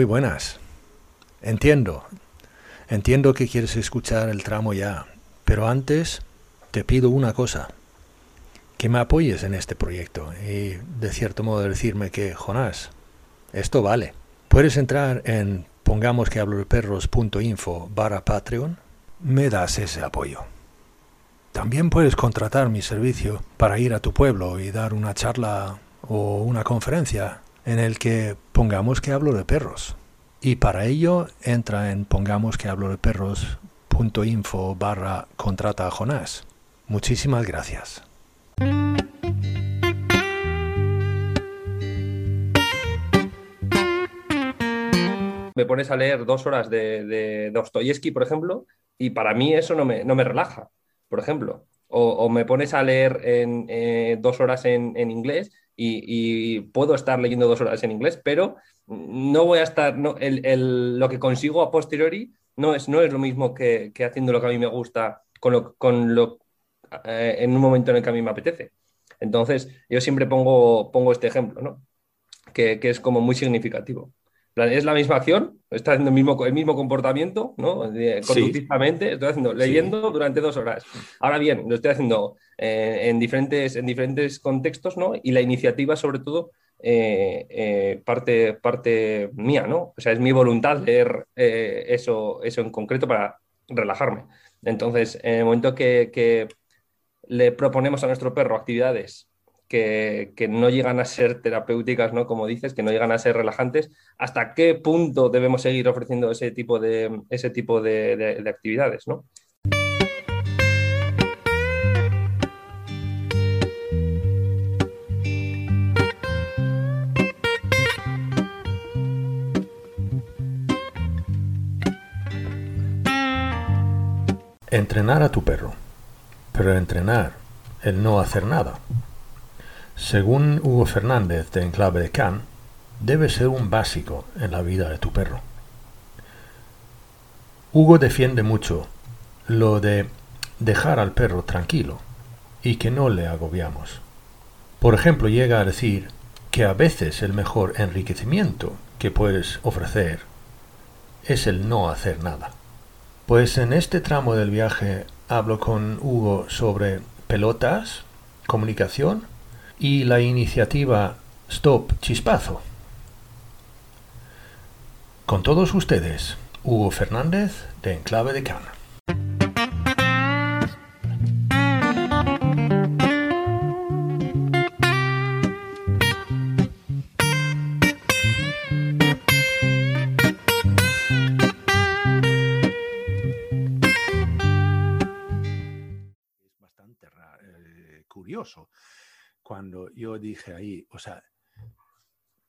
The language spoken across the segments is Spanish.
Muy buenas. Entiendo, entiendo que quieres escuchar el tramo ya, pero antes te pido una cosa, que me apoyes en este proyecto y de cierto modo decirme que, Jonás, esto vale. Puedes entrar en pongamos que hablo de perros.info barra Patreon, me das ese apoyo. También puedes contratar mi servicio para ir a tu pueblo y dar una charla o una conferencia en el que pongamos que hablo de perros. Y para ello entra en pongamos que hablo de perros.info barra contrata a Jonás. Muchísimas gracias. Me pones a leer dos horas de, de Dostoyevsky, por ejemplo, y para mí eso no me, no me relaja, por ejemplo. O, me pones a leer en, eh, dos horas en, en inglés y, puedo estar leyendo dos horas en inglés, pero no voy a estar, no, el, lo que consigo a posteriori no es, no es lo mismo que, que haciendo lo que a mí me gusta con lo, con lo, eh, en un momento en el que a mí me apetece. Entonces, yo siempre pongo, pongo este ejemplo, ¿no? que, que es como muy significativo es la misma acción, está haciendo el mismo, el mismo comportamiento, ¿no? Conductivamente, estoy haciendo, leyendo durante dos horas. Ahora bien, lo estoy haciendo eh, en, diferentes, en diferentes contextos, ¿no? Y la iniciativa, sobre todo, eh, eh, parte, parte mía, ¿no? O sea, es mi voluntad leer eso, eso en concreto para relajarme. Entonces, en el momento que, que le proponemos a nuestro perro actividades que, no llegan a ser terapéuticas, ¿no? Como dices, que no llegan a ser relajantes, ¿hasta qué punto debemos seguir ofreciendo ese tipo de, ese tipo de, actividades, ¿no? Entrenar a tu perro, pero entrenar el no hacer nada. Según Hugo Fernández de Enclave de Can, debe ser un básico en la vida de tu perro. Hugo defiende mucho lo de dejar al perro tranquilo y que no le agobiamos. Por ejemplo, llega a decir que a veces el mejor enriquecimiento que puedes ofrecer es el no hacer nada. Pues en este tramo del viaje hablo con Hugo sobre pelotas, comunicación y la iniciativa Stop Chispazo. Con todos ustedes, Hugo Fernández de Enclave de Cana. Eh, curioso cuando yo dije ahí, o sea,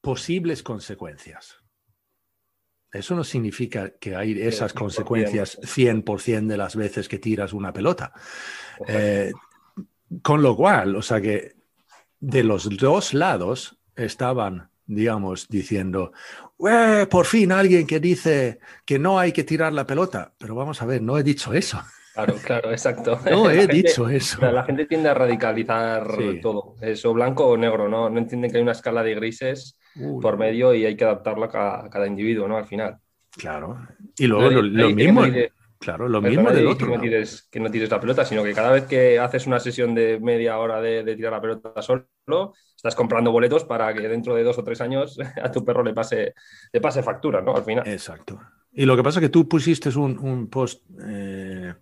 posibles consecuencias. Eso no significa que hay esas consecuencias 100% de las veces que tiras una pelota. Eh, con lo cual, o sea que de los dos lados estaban, digamos, diciendo, por fin alguien que dice que no hay que tirar la pelota. Pero vamos a ver, no he dicho eso. Claro, claro, exacto. No he dicho eso. La gente tiende a radicalizar todo, eso blanco o negro, ¿no? No entienden que hay una escala de grises por medio y hay que adaptarla a cada, individuo, ¿no? Al final. Claro. Y luego lo, mismo. claro, lo mismo del otro. Que no, tires, que no tires la pelota, sino que cada vez que haces una sesión de media hora de, tirar la pelota solo, estás comprando boletos para que dentro de dos o tres años a tu perro le pase, le pase factura, ¿no? Al final. Exacto. Y lo que pasa es que tú pusiste un, post. Eh,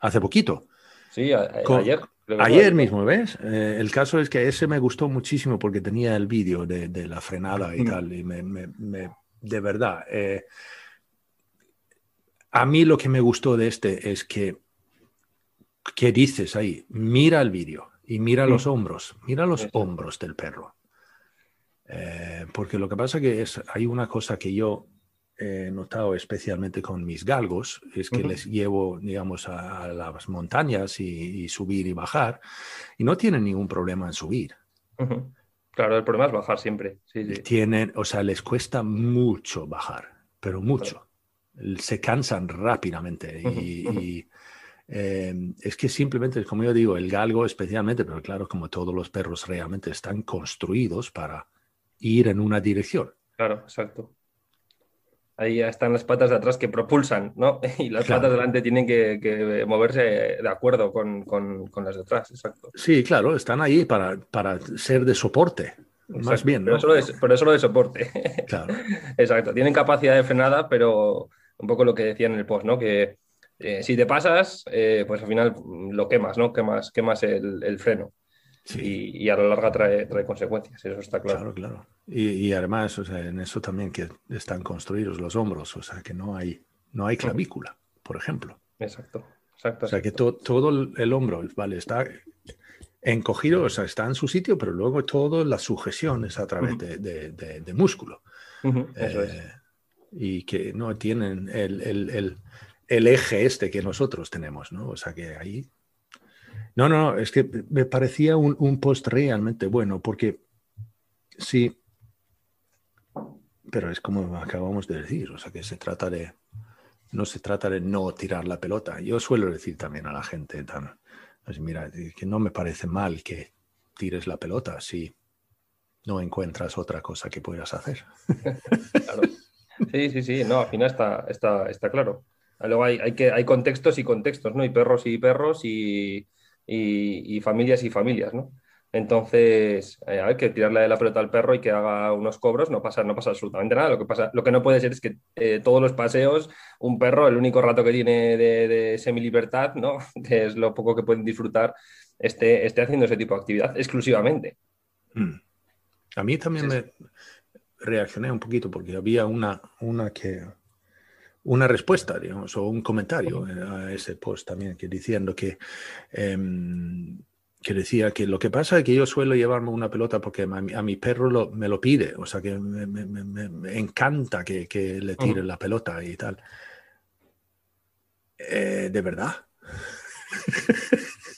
hace poquito. Sí, ayer. Ayer mismo, ¿ves? Eh, el caso es que ese me gustó muchísimo porque tenía el vídeo de, la frenada y tal, y me, de verdad, eh, a mí lo que me gustó de este es que, ¿qué dices ahí? Mira el vídeo y mira los hombros, mira los hombros del perro. Eh, porque lo que pasa que es, hay una cosa que yo he notado especialmente con mis galgos, es que les llevo, digamos, a, las montañas y, y subir y bajar, y no tienen ningún problema en subir. Claro, el problema es bajar siempre. Sí, sí. Tienen, o sea, les cuesta mucho bajar, pero mucho. Se cansan rápidamente y, eh, es que simplemente, como yo digo, el galgo especialmente, pero claro, como todos los perros realmente están construidos para ir en una dirección. Claro, exacto. Ahí ya están las patas de atrás que propulsan, ¿no? Y las Claro. patas de delante tienen que, que moverse de acuerdo con, con- con las de atrás, exacto. Sí, claro, están ahí para, para ser de soporte, más Exacto. bien, Pero ¿no? solo de, pero solo de soporte. Claro, Exacto. Tienen capacidad de frenada, pero un poco lo que decía en el post, ¿no? Que eh, si te pasas, eh, pues al final lo quemas, ¿no? Quemas, quemas el, el freno. Sí. Y, y a la larga trae, trae consecuencias, eso está claro. Claro, claro. Y, y además, o sea, en eso también que están construidos los hombros, o sea, que no hay, no hay clavícula, por ejemplo. Exacto, exacto. O sea, que to- todo el, el hombro, vale, está encogido, o sea, está en su sitio, pero luego toda la sujeción es a través de, de- de- de músculo. Ujú, Eso es. Eh, Y que no tienen el, el- el- el eje este que nosotros tenemos, ¿no? O sea, que ahí... No, no, no, es que me parecía un, un post realmente bueno, porque sí, pero es como acabamos de decir, o sea, que se trata de... No se trata de no tirar la pelota. Yo suelo decir también a la gente, tan, mira, que no me parece mal que tires la pelota si no encuentras otra cosa que puedas hacer. Claro. Sí, sí, sí, no, al final está, está, está claro. Luego hay, hay, que, hay contextos y contextos, ¿no? Y perros y perros y, y, y familias y familias, ¿no? Entonces, eh, hay que tirarle la pelota al perro y que haga unos cobros, no pasa, no pasa absolutamente nada. Lo que, pasa, lo que no puede ser es que eh, todos los paseos, un perro, el único rato que tiene de, de semilibertad, ¿no? Que es lo poco que pueden disfrutar, esté, esté haciendo ese tipo de actividad exclusivamente. Mm. A mí también Sí, me reaccioné un poquito porque había una, una que una respuesta, digamos, o un comentario a ese post también que diciendo que em, que decía que lo que pasa es que yo suelo llevarme una pelota porque a mi, a mi perro lo- me lo pide, o sea que me, encanta que, que le tire la pelota y tal. Eh, ¿De verdad?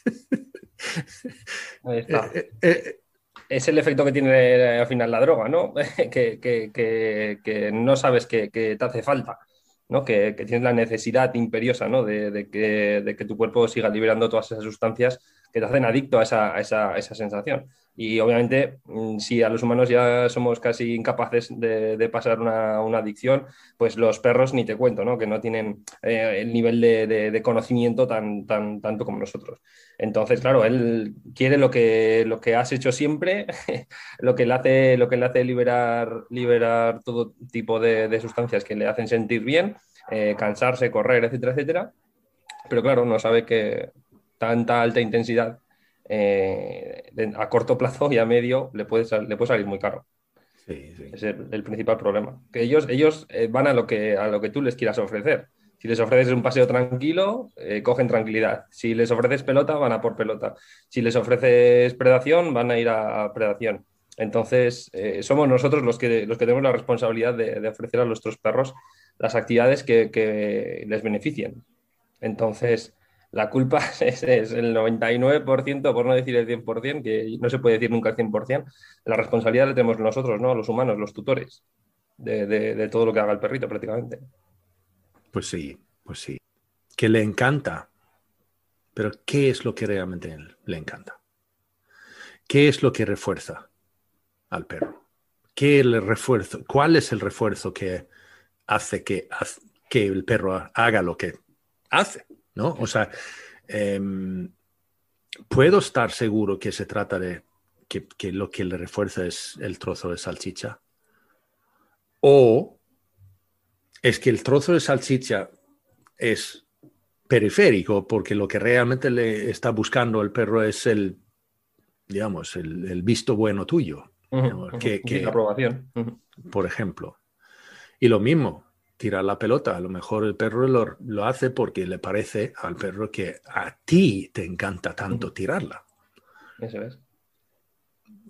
Ahí está. Eh, eh, eh, es el efecto que tiene al final la droga, ¿no? que, que- que- que no sabes que, que te hace falta, ¿no? Que, tienes la necesidad imperiosa, ¿no? De que, de que tu cuerpo siga liberando todas esas sustancias que te hacen adicto a esa, a esa- a esa sensación. Y obviamente, mm, si a los humanos ya somos casi incapaces de, de pasar una, una adicción, pues los perros ni te cuento, ¿no? Que no tienen eh, el nivel de, de- de conocimiento tan, tan, tanto como nosotros. Entonces, claro, él quiere lo que, lo que has hecho siempre, lo que le hace, lo que le hace liberar, liberar todo tipo de, sustancias que le hacen sentir bien, eh, cansarse, correr, etcétera, etcétera. Pero claro, no sabe que tanta alta intensidad eh, a corto plazo y a medio le puede, le puede salir muy caro. sí, sí. Es el, el principal problema. Que ellos, ellos eh, van a lo, que, a lo que tú les quieras ofrecer. Si les ofreces un paseo tranquilo, eh, cogen tranquilidad. Si les ofreces pelota, van a por pelota. Si les ofreces predación, van a ir a, a predación. Entonces, eh, somos nosotros los que, los que tenemos la responsabilidad de, de ofrecer a nuestros perros las actividades que, que les beneficien. Entonces, la culpa es, el 99%, por no decir el 100%, que no se puede decir nunca el 100%. La responsabilidad la tenemos nosotros, ¿no? Los humanos, los tutores, de, todo lo que haga el perrito prácticamente. Pues sí, pues sí. Que le encanta. Pero ¿qué es lo que realmente le encanta? ¿Qué es lo que refuerza al perro? ¿Qué refuerzo? ¿Cuál es el refuerzo que hace que, que el perro haga lo que hace? ¿No? O sea, em, puedo estar seguro que se trata de que, que lo que le refuerza es el trozo de salchicha. O es que el trozo de salchicha es periférico porque lo que realmente le está buscando el perro es el, digamos, el, el visto bueno tuyo, que- la aprobación. Por ejemplo. Y lo mismo, tirar la pelota. A lo mejor el perro lo, lo hace porque le parece al perro que a ti te encanta tanto tirarla. Eso es.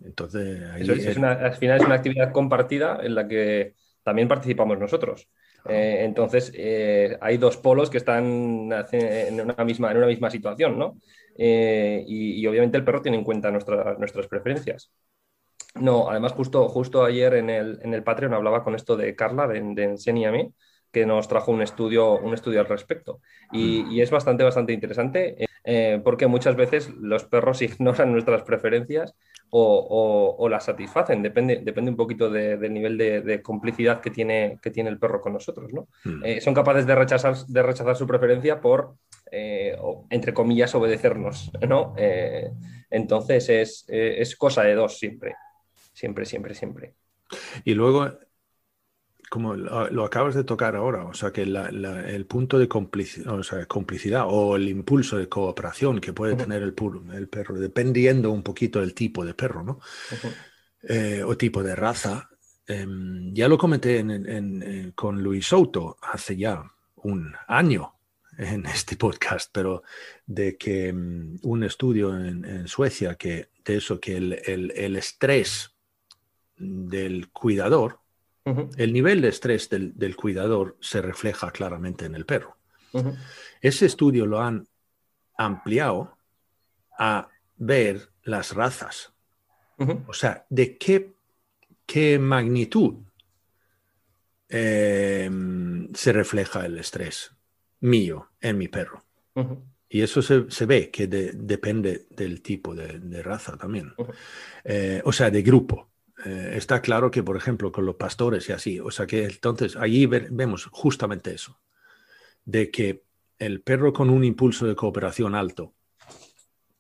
Entonces, al final es una actividad compartida en la que también participamos nosotros. Eh, entonces, eh, hay dos polos que están en una misma, en una misma situación, ¿no? Eh, y, obviamente el perro tiene en cuenta nuestras preferencias. No, además, justo, justo ayer en el, en el Patreon hablaba con esto de Carla, de, de Enséñame, que nos trajo un estudio, un estudio al respecto. Y, mm. es bastante, bastante interesante porque muchas veces los perros ignoran nuestras preferencias o, la satisfacen, depende, depende un poquito del nivel de, complicidad que tiene, que tiene el perro con nosotros. ¿no? Hmm. Eh, son capaces de rechazar, de rechazar su preferencia por, eh, entre comillas, obedecernos. ¿no? Eh, entonces es, es cosa de dos siempre, siempre, siempre, siempre. Y luego como lo, acabas de tocar ahora, o sea, que el punto de complicidad o, el impulso de cooperación que puede tener el, el, perro, dependiendo un poquito del tipo de perro, ¿no? Eh, o tipo de raza. Em, ya lo comenté con Luis Souto hace ya un año en este podcast, pero de que em, un estudio en, Suecia que de eso, que el estrés del cuidador, el nivel de estrés del, cuidador se refleja claramente en el perro. Ese estudio lo han ampliado a ver las razas. O sea, de qué, qué magnitud em, se refleja el estrés mío en mi perro. Y eso se, ve que depende del tipo de, raza también. Eh, o sea, de grupo. Eh, está claro que, por ejemplo, con los pastores y así, o sea que entonces allí vemos justamente eso, de que el perro con un impulso de cooperación alto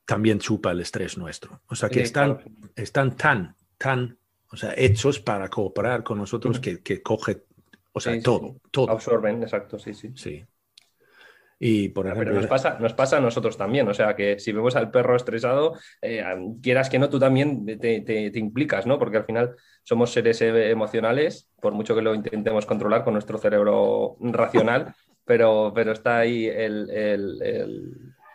también chupa el estrés nuestro. O sea que están, están tan, tan, o sea, hechos para cooperar con nosotros que, que, coge, o sea, todo, todo. Absorben, exacto, sí, sí. Sí. Y por ejemplo, Pero nos pasa, nos pasa a nosotros también, o sea que si vemos al perro estresado, eh, quieras que no, tú también te, implicas, ¿no? Porque al final somos seres eh, emocionales, por mucho que lo intentemos controlar con nuestro cerebro racional, pero, pero está ahí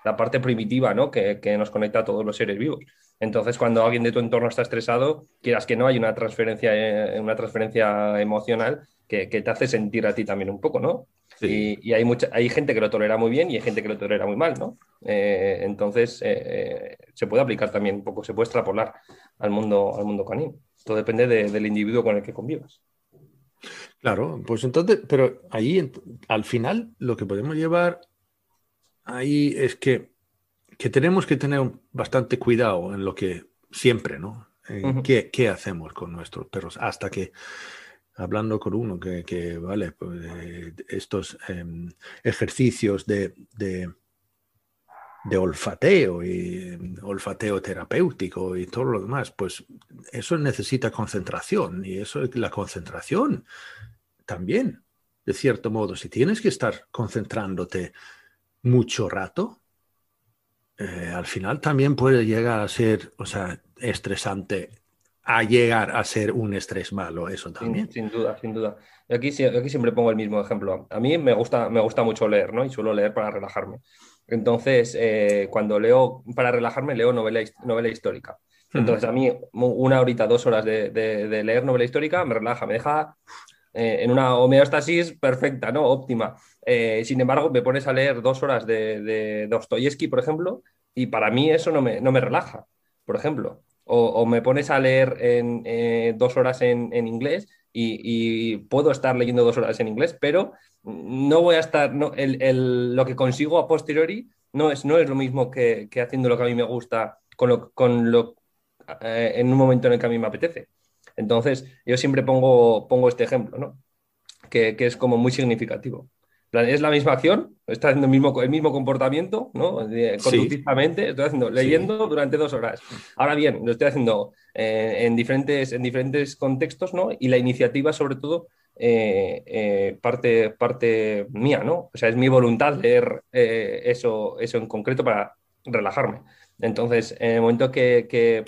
la parte primitiva, ¿no? Que, nos conecta a todos los seres vivos. Entonces, cuando alguien de tu entorno está estresado, quieras que no, hay una transferencia, eh, una transferencia emocional que, que te hace sentir a ti también un poco, ¿no? Y, hay, mucha, hay gente que lo tolera muy bien y hay gente que lo tolera muy mal, ¿no? Eh, entonces, eh, eh, se puede aplicar también un poco, se puede extrapolar al mundo, al mundo canino. Todo depende del individuo con el que convivas. Claro, pues entonces, pero ahí al final lo que podemos llevar ahí es que, que tenemos que tener bastante cuidado en lo que siempre, ¿no? qué, qué, hacemos con nuestros perros hasta que hablando con uno que, vale, pues, eh, estos em, ejercicios de, de, olfateo y em, olfateo terapéutico y todo lo demás, pues eso necesita concentración y eso la concentración también, de cierto modo, si tienes que estar concentrándote mucho rato, eh, al final también puede llegar a ser, o sea, estresante a llegar a ser un estrés malo, eso también. Sin, duda, sin duda. aquí, aquí siempre pongo el mismo ejemplo. A mí me gusta, me gusta mucho leer, ¿no? Y suelo leer para relajarme. Entonces, eh, cuando leo para relajarme, leo novela, novela histórica. Entonces, a mí una horita, dos horas de, leer novela histórica me relaja, me deja eh, en una homeostasis perfecta, ¿no? Óptima. Eh, sin embargo, me pones a leer dos horas de, Dostoyevsky, por ejemplo, y para mí eso no me, no me relaja, por ejemplo o, me pones a leer en eh, dos horas en, inglés y, puedo estar leyendo dos horas en inglés, pero no voy a estar, lo que consigo a posteriori no es, no es lo mismo que, haciendo lo que a mí me gusta con lo, con lo, eh, en un momento en el que a mí me apetece. Entonces, yo siempre pongo, pongo este ejemplo, ¿no? que, que es como muy significativo es la misma acción, está haciendo el mismo, el mismo comportamiento, ¿no? Conductivamente, estoy haciendo, leyendo durante dos horas. Ahora bien, lo estoy haciendo eh, en, diferentes, en diferentes contextos, ¿no? Y la iniciativa, sobre todo, eh, eh, parte, parte mía, ¿no? O sea, es mi voluntad leer eso, eso en concreto para relajarme. Entonces, en el momento que, que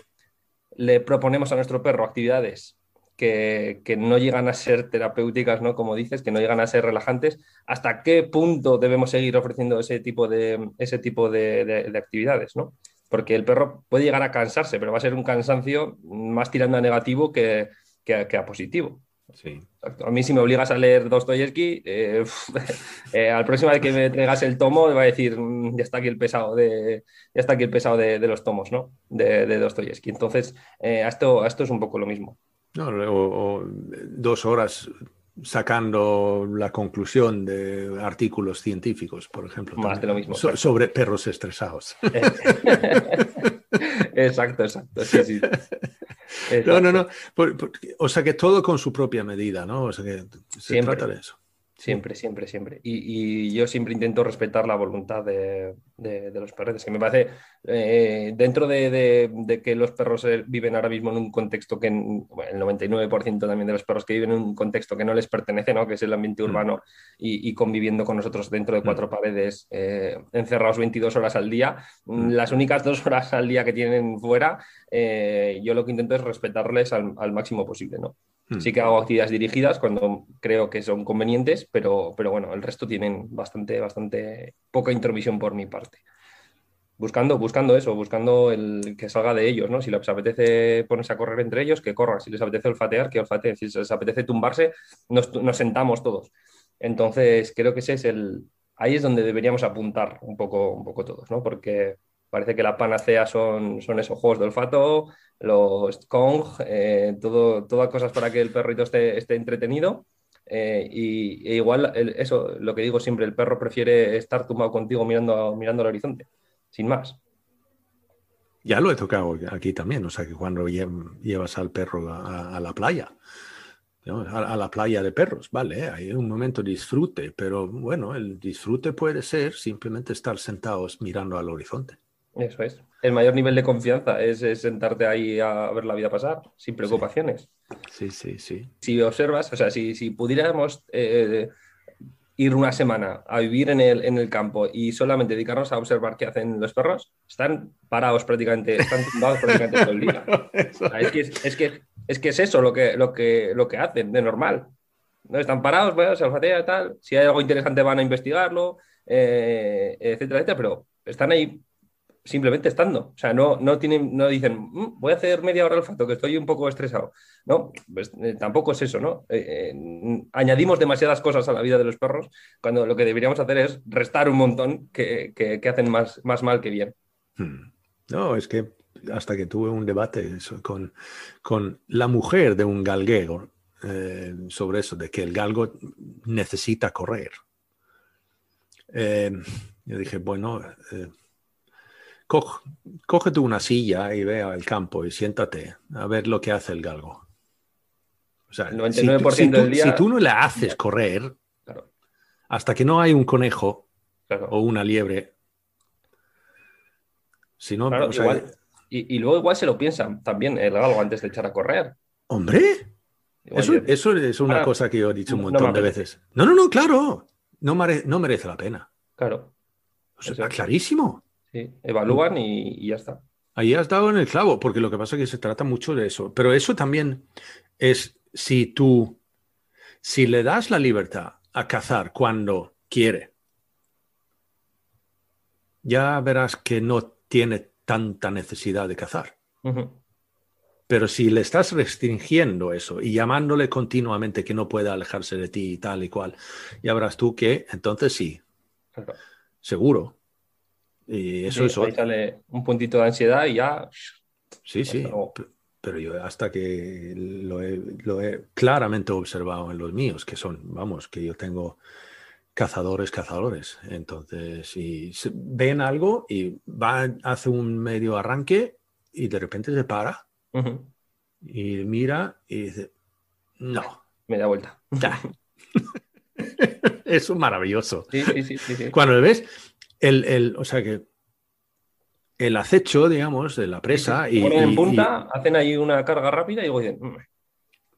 le proponemos a nuestro perro actividades que, no llegan a ser terapéuticas, ¿no? Como dices, que no llegan a ser relajantes, ¿hasta qué punto debemos seguir ofreciendo ese tipo de, ese tipo de, actividades, ¿no? porque el perro puede llegar a cansarse, pero va a ser un cansancio más tirando a negativo que, que a positivo. Sí. A mí si me obligas a leer Dostoyevsky, eh, eh, al próximo vez que me traigas el tomo, va a decir, mm, ya está aquí el pesado de, ya está aquí el pesado de, los tomos, ¿no? De, de Dostoyevsky. Entonces, eh, esto, esto es un poco lo mismo. No, o, dos horas sacando la conclusión de artículos científicos, por ejemplo. Más de lo mismo. sobre perros estresados. exacto, exacto. Sí, sí. No, no, no. o sea que todo con su propia medida, ¿no? O sea que se trata de eso. Siempre, siempre, siempre. Y, yo siempre intento respetar la voluntad de, los perros. Que me parece, eh, dentro de, que los perros eh, viven ahora mismo en un contexto que, el 99% también de los perros que viven en un contexto que no les pertenece, ¿no? que es el ambiente mm. urbano, y, conviviendo con nosotros dentro de mm. cuatro paredes, eh, encerrados 22 horas al día, mm. las únicas dos horas al día que tienen fuera, yo lo que intento es respetarles al, al máximo posible. ¿no? Hmm. Sí que hago actividades dirigidas cuando creo que son convenientes, pero, pero bueno, el resto tienen bastante, bastante poca intromisión por mi parte. Buscando, buscando eso, buscando el que salga de ellos, ¿no? Si les apetece ponerse a correr entre ellos, que corran. Si les apetece olfatear, que olfateen. Si les apetece tumbarse, nos, nos sentamos todos. Entonces, creo que ese es el. Ahí es donde deberíamos apuntar un poco, un poco todos, ¿no? Porque parece que la panacea son, son esos juegos de olfato, los Kong, eh, todo, todas cosas para que el perrito esté, esté entretenido. Eh, y e igual, eso, lo que digo siempre, el perro prefiere estar tumbado contigo mirando, mirando al horizonte, sin más. Ya lo he tocado aquí también, o sea que cuando llevas al perro a, la playa, a, la playa de perros, vale, hay un momento disfrute, pero bueno, el disfrute puede ser simplemente estar sentados mirando al horizonte. Eso es. El mayor nivel de confianza es, sentarte ahí a ver la vida pasar, sin preocupaciones. Sí, sí, sí. Si observas, o sea, si, si pudiéramos eh, ir una semana a vivir en el, en el campo y solamente dedicarnos a observar qué hacen los perros, están parados prácticamente, están tumbados prácticamente todo el día. es, que es, que, es, que, es eso lo que, lo, que, lo que hacen de normal. ¿no? Están parados, bueno, se olfatea tal. Si hay algo interesante van a investigarlo, eh, etcétera, etcétera, pero están ahí simplemente estando. O sea, no, no, tienen, no dicen, mm, voy a hacer media hora olfato, que estoy un poco estresado. No, pues, eh, tampoco es eso, ¿no? Eh, eh, añadimos demasiadas cosas a la vida de los perros cuando lo que deberíamos hacer es restar un montón que, hacen más, más mal que bien. Hmm. No, es que hasta que tuve un debate con, con la mujer de un galguero sobre eso, de que el galgo necesita correr. yo dije, bueno cógete una silla y ve al campo y siéntate a ver lo que hace el galgo. O sea, el 99% si, tú, del día... si tú no le haces correr, hasta que no hay un conejo o una liebre, si no, y, luego igual se lo piensan también el galgo antes de echar a correr. Hombre, eso, es una cosa que yo he dicho un montón de veces. No, no, no, claro, no, no merece la pena. Claro. O clarísimo evalúan y, ya está. Ahí has dado en el clavo, porque lo que pasa es que se trata mucho de eso. Pero eso también es si tú, si le das la libertad a cazar cuando quiere, ya verás que no tiene tanta necesidad de cazar. Pero si le estás restringiendo eso y llamándole continuamente que no pueda alejarse de ti y tal y cual, ya verás tú que entonces sí, seguro, y eso es. Ahí sale un puntito de ansiedad y ya. Sí, sí. Pero yo hasta que lo he, claramente observado en los míos, que son, vamos, que yo tengo cazadores, cazadores. Entonces, si ven algo y va, hace un medio arranque y de repente se para y mira y dice, no. Me da vuelta. Ya. es maravilloso. Sí, sí, sí, Cuando lo ves, el, o sea que el acecho, digamos, de la presa. Y, ponen en punta, hacen ahí una carga rápida y dicen, mm,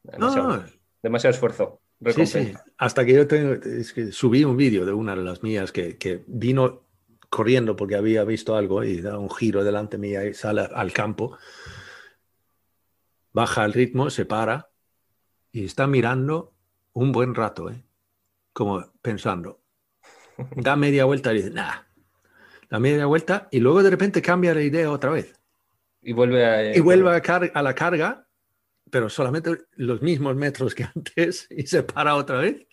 demasiado, demasiado esfuerzo. Sí, sí. Hasta que yo tengo, es que subí un vídeo de una de las mías que, que, vino corriendo porque había visto algo y da un giro delante mía y sale al campo, baja el ritmo, se para y está mirando un buen rato, ¿eh? como pensando. Da media vuelta y dice, nah, la media vuelta y luego de repente cambia la idea otra vez. Y vuelve a... Y vuelve a, car- a la carga, pero solamente los mismos metros que antes y se para otra vez.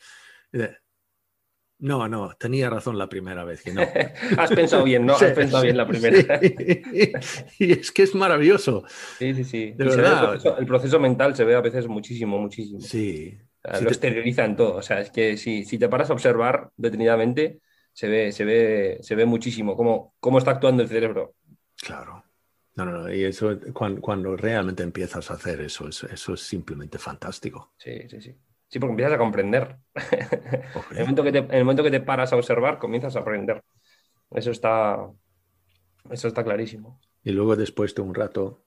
No, no, tenía razón la primera vez que no. Has pensado bien, ¿no? Sí, Has pensado sí, bien la primera. sí. Y es que es maravilloso. Sí, sí, sí. De verdad. el, proceso, el proceso mental se ve a veces muchísimo, muchísimo. Sí. O sea, Sí lo te- exterioriza en todo. O sea, es que si, si te paras a observar detenidamente, se ve, se ve, se ve muchísimo cómo, cómo está actuando el cerebro. Claro. No, no, no. Y eso, cuando, cuando realmente empiezas a hacer eso, eso, eso es simplemente fantástico. Sí, sí, sí. Sí, porque empiezas a comprender. En el momento que te, en el momento que te paras a observar, comienzas a aprender. Eso está, eso está clarísimo. Y luego después de un rato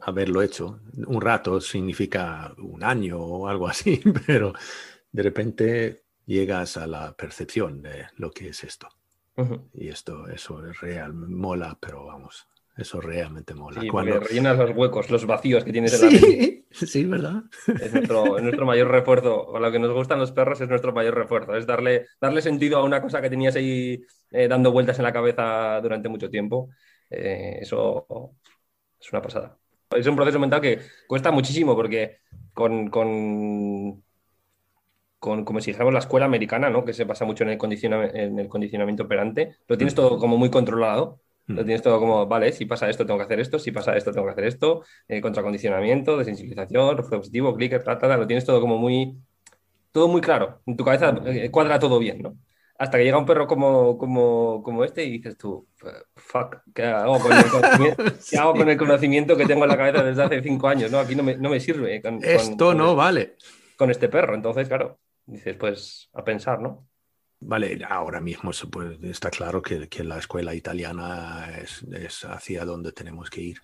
haberlo hecho, un rato significa un año o algo así, pero de repente llegas a la percepción de lo que es esto. Ujú. Y esto, eso es real, mola, pero vamos, eso realmente mola. Sí, Cuando... rellenas los huecos, los vacíos que tienes en la mente. Sí, sí, ¿verdad? Es nuestro, es nuestro mayor refuerzo. O lo que nos gustan los perros es nuestro mayor refuerzo. Es darle, darle sentido a una cosa que tenías ahí eh, dando vueltas en la cabeza durante mucho tiempo. Eh, eso es una pasada. Es un proceso mental que cuesta muchísimo porque con, con, con como si dijéramos la escuela americana, ¿no? que se basa mucho en el, condiciona- en el condicionamiento operante, lo tienes todo como muy controlado. Lo Mm. tienes todo como, vale, si pasa esto tengo que hacer esto, si pasa esto tengo que hacer esto, eh, contracondicionamiento, desensibilización, refuerzo positivo, clicker, ta, ta, ta, lo tienes todo como muy, todo muy claro. En tu cabeza eh, cuadra todo bien, ¿no? Hasta que llega un perro como, como, como este y dices tú, fuck, ¿qué hago con el conocimiento, ¿qué hago con el conocimiento que tengo en la cabeza desde hace cinco años? ¿no? Aquí no me, no me sirve con, con- Esto con- no vale. con este perro. Entonces, claro, dices, pues a pensar, ¿no? Vale, ahora mismo puede- está claro que, que la escuela italiana es, es hacia donde tenemos que ir.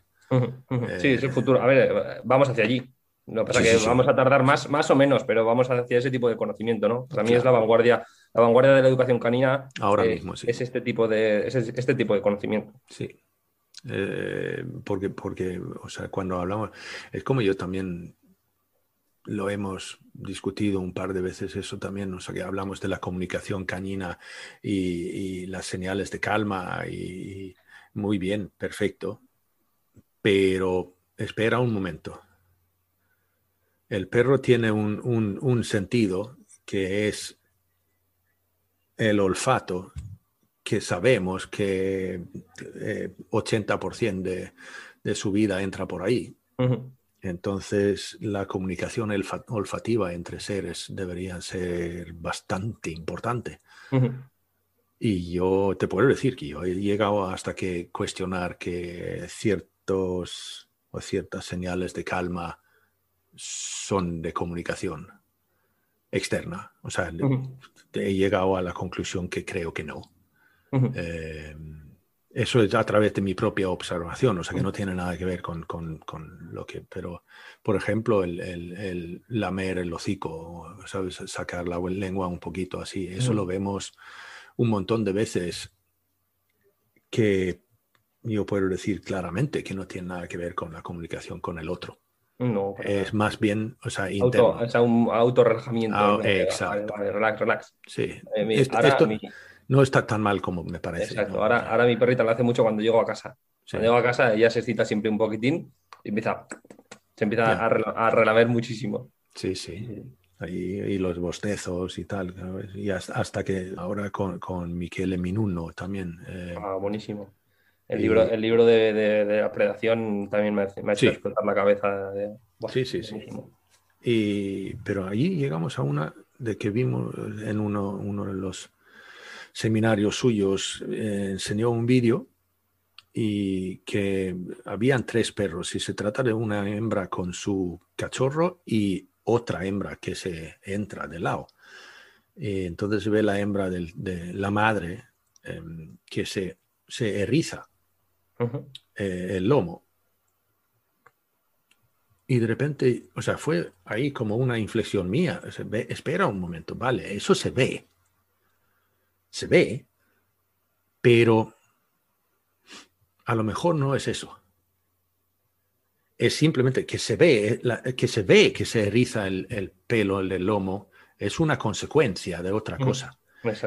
Sí, Eh, es el futuro. A ver, eh, vamos hacia allí. Lo que pasa Sí, es que sí, sí. vamos a tardar más, más o menos, pero vamos hacia ese tipo de conocimiento, ¿no? Para mí es la vanguardia, la vanguardia de la educación canina. Ahora eh, mismo, sí. Es este tipo de, es este tipo de conocimiento. Sí. Eh, porque, porque, o sea, cuando hablamos, es como yo también lo hemos discutido un par de veces eso también, o sea, que hablamos de la comunicación canina y, las señales de calma y, muy bien, perfecto, pero espera un momento. El perro tiene un, un- sentido que es el olfato, que sabemos que eh, 80% de, de su vida entra por ahí. Entonces, la comunicación olfativa entre seres debería ser bastante importante. Y yo te puedo decir que yo he llegado hasta que cuestionar que ciertos o ciertas señales de calma son de comunicación externa. O sea, he llegado a la conclusión que creo que no. Eh, eso es a través de mi propia observación, o sea que no tiene nada que ver con, con- con lo que, pero por ejemplo, el, el- el lamer el hocico, ¿sabes? sacar la lengua un poquito así, eso Ujú. lo vemos un montón de veces que yo puedo decir claramente que no tiene nada que ver con la comunicación con el otro. No, Es más bien, o sea, interno. auto, o sea, un autorrelajamiento. Ah, exacto. relax, relax. Sí. Eh, mi- Esto- ahora esto mi- no está tan mal como me parece. exacto. ¿no? Ahora, ahora mi perrita lo hace mucho cuando llego a casa. Sí. Cuando llego a casa ella se excita siempre un poquitín y empieza, se empieza a, rela- a relamer muchísimo. Sí, sí. Ahí- y los bostezos y tal. ¿sabes? Y hasta, hasta que ahora con, con Michele Minuno también. eh, Ah, buenísimo. El Y- libro, el libro de, de- de la predación también me, ha- me ha hecho Sí. explotar la cabeza. de- Buah, Sí, sí, sí. y, pero ahí llegamos a una de que vimos en uno, uno de los seminarios suyos, eh, enseñó un vídeo y que habían tres perros y se trata de una hembra con su cachorro y otra hembra que se entra de lado. Y entonces se ve la hembra del- de la madre em, que se, se eriza eh, el lomo. Y de repente, o sea, fue ahí como una inflexión mía. Ve- espera un momento, vale, eso se ve. Se ve, pero a lo mejor no es eso. Es simplemente que se ve, la- que se ve que se eriza el, el pelo del lomo, es una consecuencia de otra cosa.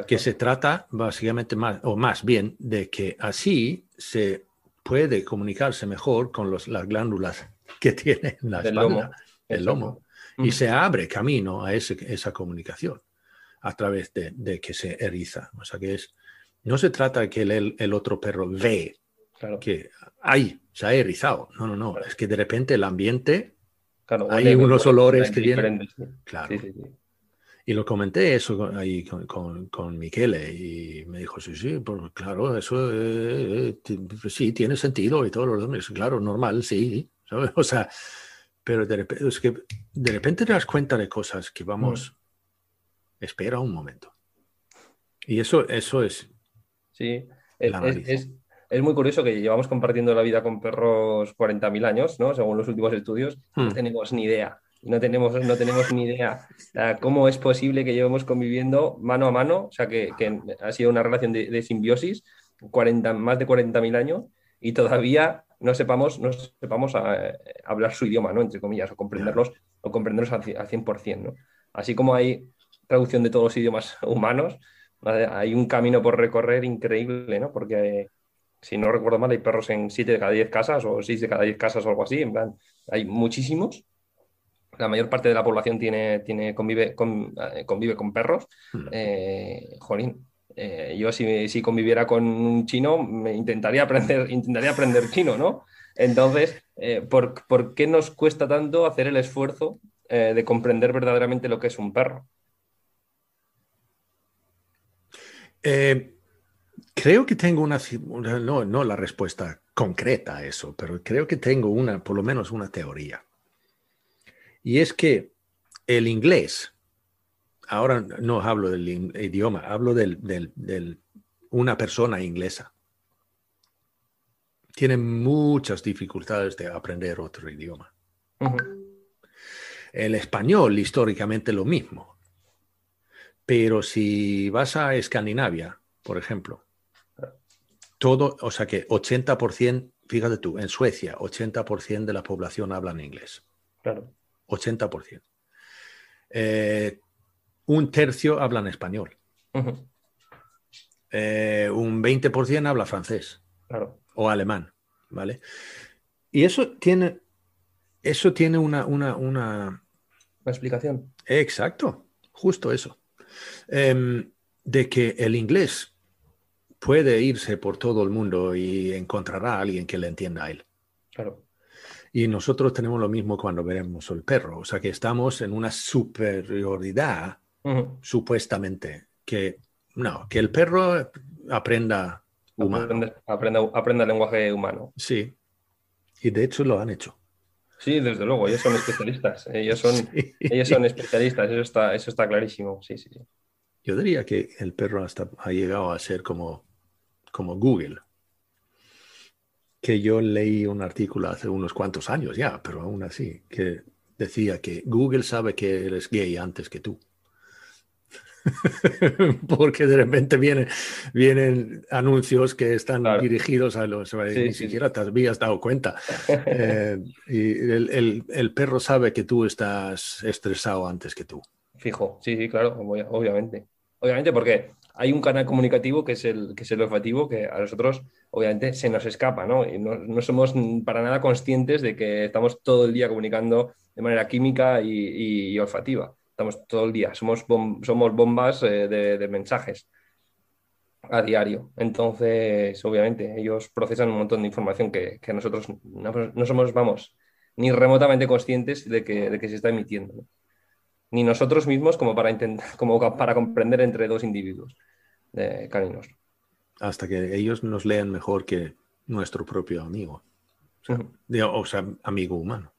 Que se trata básicamente más, o más bien, de que así se puede comunicarse mejor con los, las glándulas que tiene en la espalda, lomo. el lomo, y se abre camino a ese- esa comunicación a través de, de que se eriza. O sea que es, no se trata que el, el otro perro ve Claro, que ahí se ha erizado. No, no, no. Es que de repente el ambiente, claro, hay unos olores que vienen- claro. Sí, sí, sí. Y lo comenté eso ahí con, con, con Michele y me dijo, sí, sí, pues claro, eso eh, eh, ti- pues sí, tiene sentido y todo lo demás. Claro, normal, sí. ¿sabes? O sea, pero de repente, es que de repente te das cuenta de cosas que vamos, espera un momento. Y eso, eso es, Sí, es, es- es- es muy curioso que llevamos compartiendo la vida con perros 40.000 años, ¿no? Según los últimos estudios, no Hmm. tenemos ni idea. No tenemos, no tenemos ni idea ah, cómo es posible que llevemos conviviendo mano a mano, o sea, que, que ha sido una relación de, de simbiosis 40, más de 40.000 años y todavía no sepamos, no sepamos ah, hablar su idioma, ¿no? Entre comillas, o comprenderlos, o comprenderlos al, al 100%, ¿no? Así como hay traducción de todos los idiomas humanos, hay un camino por recorrer increíble, ¿no? Porque, si no recuerdo mal, hay perros en 7 de cada 10 casas o 6 de cada 10 casas o algo así, en plan, hay muchísimos. La mayor parte de la población tiene, tiene, convive, con, eh, convive con perros. Hmm. Eh, jolín, eh, yo si, si conviviera con un chino, me intentaría aprender, intentaría aprender chino, ¿no? Entonces, eh, ¿por, por qué nos cuesta tanto hacer el esfuerzo de comprender verdaderamente lo que es un perro? Eh, creo que tengo una, no, no la respuesta concreta a eso, pero creo que tengo una, por lo menos una teoría. Y es que el inglés, ahora no hablo del idioma, hablo del, del- del- una persona inglesa. Tiene muchas dificultades de aprender otro idioma. El español, históricamente, lo mismo. Pero si vas a Escandinavia, por ejemplo, todo, o sea que 80%, fíjate tú, en Suecia, 80% de la población habla en inglés. Claro, 80%. Eh, un tercio habla en español. Eh, un 20% habla francés claro. o alemán, ¿vale? Y eso tiene, eso tiene una, una, una, Una explicación. Exacto, justo eso. Em, de que el inglés puede irse por todo el mundo y encontrará a alguien que le entienda a él. Claro. Y nosotros tenemos lo mismo cuando veremos el perro, o sea que estamos en una superioridad, supuestamente, que no, que el perro aprenda humano. Aprenda, aprenda lenguaje humano. Sí, y de hecho lo han hecho. Sí, desde luego, ellos son especialistas. Ellos son, Sí. ellos son especialistas, eso está, eso está clarísimo. Sí, sí, sí. Yo diría que el perro hasta ha llegado a ser como, como Google. Que yo leí un artículo hace unos cuantos años ya, pero aún así, que decía que Google sabe que eres gay antes que tú. Porque de repente vienen, vienen anuncios que están Claro. dirigidos a los... Sí, ni sí, siquiera te habías dado cuenta. Eh, y el, el- el perro sabe que tú estás estresado antes que tú. Fijo, sí, sí, claro, obvia- obviamente. Obviamente porque hay un canal comunicativo que es el, que es el olfativo que a nosotros obviamente se nos escapa, ¿no? Y no, no somos para nada conscientes de que estamos todo el día comunicando de manera química y, y- y olfativa. Estamos todo el día, somos, bom- somos bombas eh, de, de mensajes a diario. Entonces, obviamente, ellos procesan un montón de información que, que nosotros no, no somos, vamos, ni remotamente conscientes de que, de que se está emitiendo. ¿no? Ni nosotros mismos como para, intentar, como para comprender entre dos individuos eh, caninos. hasta que ellos nos lean mejor que nuestro propio amigo, Digo, o sea, amigo humano.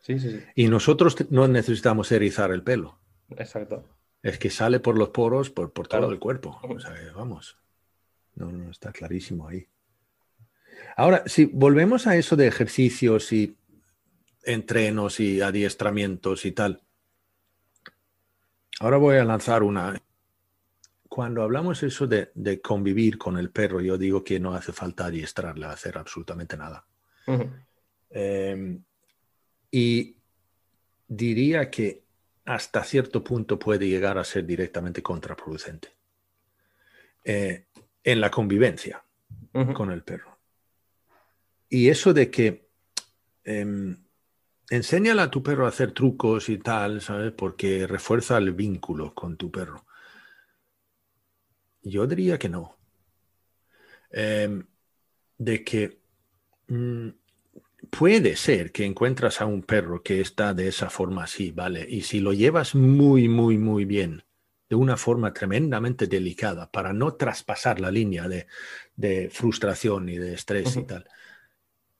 Sí, sí, sí, Y nosotros no necesitamos erizar el pelo, exacto. es que sale por los poros, por, por todo el cuerpo. O sea, vamos, no, no, está clarísimo ahí. Ahora, si volvemos a eso de ejercicios y entrenos y adiestramientos y tal, ahora voy a lanzar una. Cuando hablamos eso de, de convivir con el perro, yo digo que no hace falta adiestrarle a hacer absolutamente nada. Eh, y diría que hasta cierto punto puede llegar a ser directamente contraproducente. eh, en la convivencia con el perro. Y eso de que eh, enséñale a tu perro a hacer trucos y tal, ¿sabes? Porque refuerza el vínculo con tu perro. Yo diría que no. Em, de que mm, puede ser que encuentras a un perro que está de esa forma así, ¿vale? Y si lo llevas muy, muy, muy bien, de una forma tremendamente delicada, para no traspasar la línea de, frustración y de estrés y tal,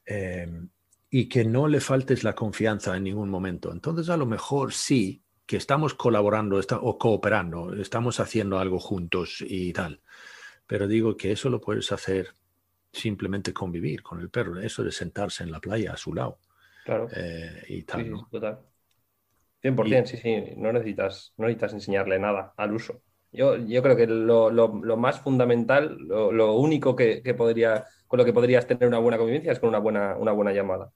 em, y que no le faltes la confianza en ningún momento. Entonces, a lo mejor sí que estamos colaborando o cooperando, estamos haciendo algo juntos y tal. Pero digo que eso lo puedes hacer simplemente convivir con el perro, eso de sentarse en la playa a su lado. Claro. Eh, y tal, sí, ¿no? total. 100%, sí, sí, no necesitas, no necesitas enseñarle nada al uso. Yo, yo creo que lo, lo, lo más fundamental, lo, lo único que, que, podría, con lo que podrías tener una buena convivencia es con una buena, una buena llamada.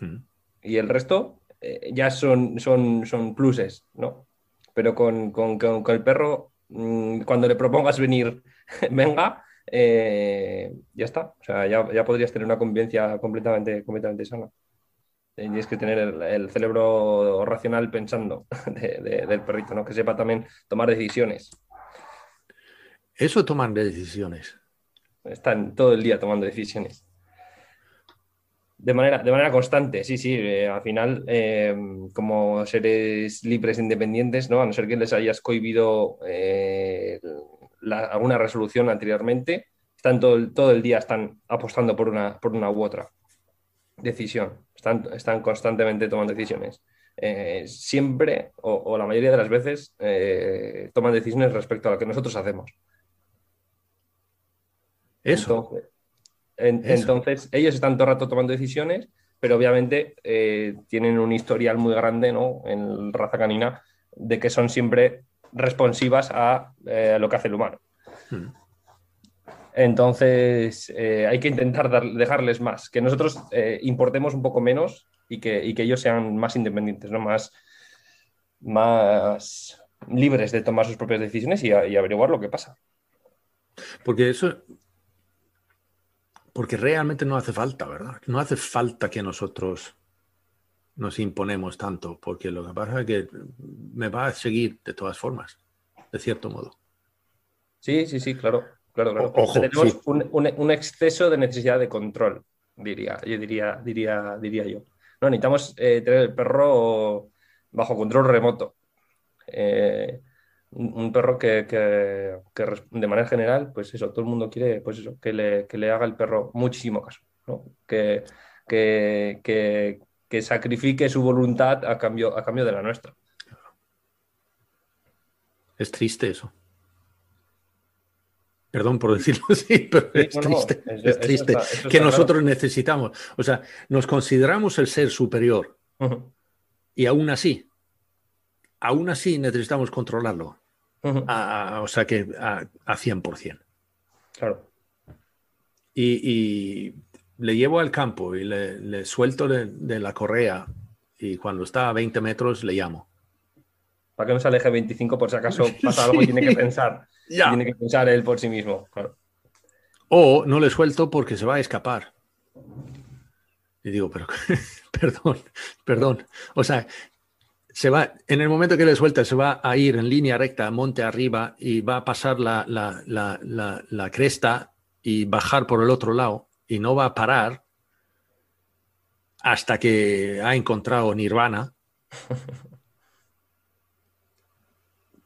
Hmm. Y el resto eh, ya son, son, son pluses, ¿no? Pero con, con, con, con el perro, mmm, cuando le propongas venir, venga, eh, ya está. O sea, ya, ya, podrías tener una convivencia completamente, completamente sana. Tienes que tener el, el cerebro racional pensando de, de, del perrito, ¿no? Que sepa también tomar decisiones. Eso toman decisiones. Están todo el día tomando decisiones. De manera, de manera constante, sí, sí. Eh, al final, eh, como seres libres e independientes, ¿no? A no ser que les hayas cohibido eh, la, alguna resolución anteriormente, están todo el, todo el día están apostando por una, por una u otra decisión. Están, están constantemente tomando decisiones. Eh, siempre, o, o, la mayoría de las veces, eh, toman decisiones respecto a lo que nosotros hacemos. Eso. Entonces, en, Eso. entonces ellos están todo el rato tomando decisiones, pero obviamente eh, tienen un historial muy grande ¿no? en raza canina de que son siempre responsivas a eh, lo que hace el humano. Hmm. Entonces, eh, hay que intentar dar, dejarles más, que nosotros eh, importemos un poco menos y que, y que, ellos sean más independientes, ¿no? más, más libres de tomar sus propias decisiones y, a, y averiguar lo que pasa. Porque eso, porque realmente no hace falta, ¿verdad? No hace falta que nosotros nos imponemos tanto, porque lo que pasa es que me va a seguir de todas formas, de cierto modo. Sí, sí, sí, claro. Claro, claro. Ojo, Tenemos sí. un, un, un, exceso de necesidad de control, diría, yo diría, diría, diría yo. No, necesitamos eh, tener el perro bajo control remoto. Eh, un, un, perro que, que, que, de manera general, pues eso, todo el mundo quiere, pues eso, que le, que le haga el perro muchísimo caso, ¿no? que, que, que, que sacrifique su voluntad a cambio, a cambio de la nuestra. Es triste eso. Perdón por decirlo así, pero sí, es no, triste, no, eso, es triste eso está, eso que nosotros claro. necesitamos. O sea, nos consideramos el ser superior uh -huh. y aún así, aún así necesitamos controlarlo. Uh -huh. a, a, o sea, que a, a 100%. Claro. Y, y, le llevo al campo y le, le suelto de, de, la correa y cuando está a 20 metros le llamo. Para que no se aleje 25 por si acaso pasa algo y tiene que pensar. Ya. Tiene que pensar él por sí mismo. Claro. O no le suelto porque se va a escapar. Y digo, pero perdón, perdón. O sea, se va, en el momento que le suelta, se va a ir en línea recta, monte arriba, y va a pasar la, la, la, la, cresta y bajar por el otro lado, y no va a parar hasta que ha encontrado Nirvana.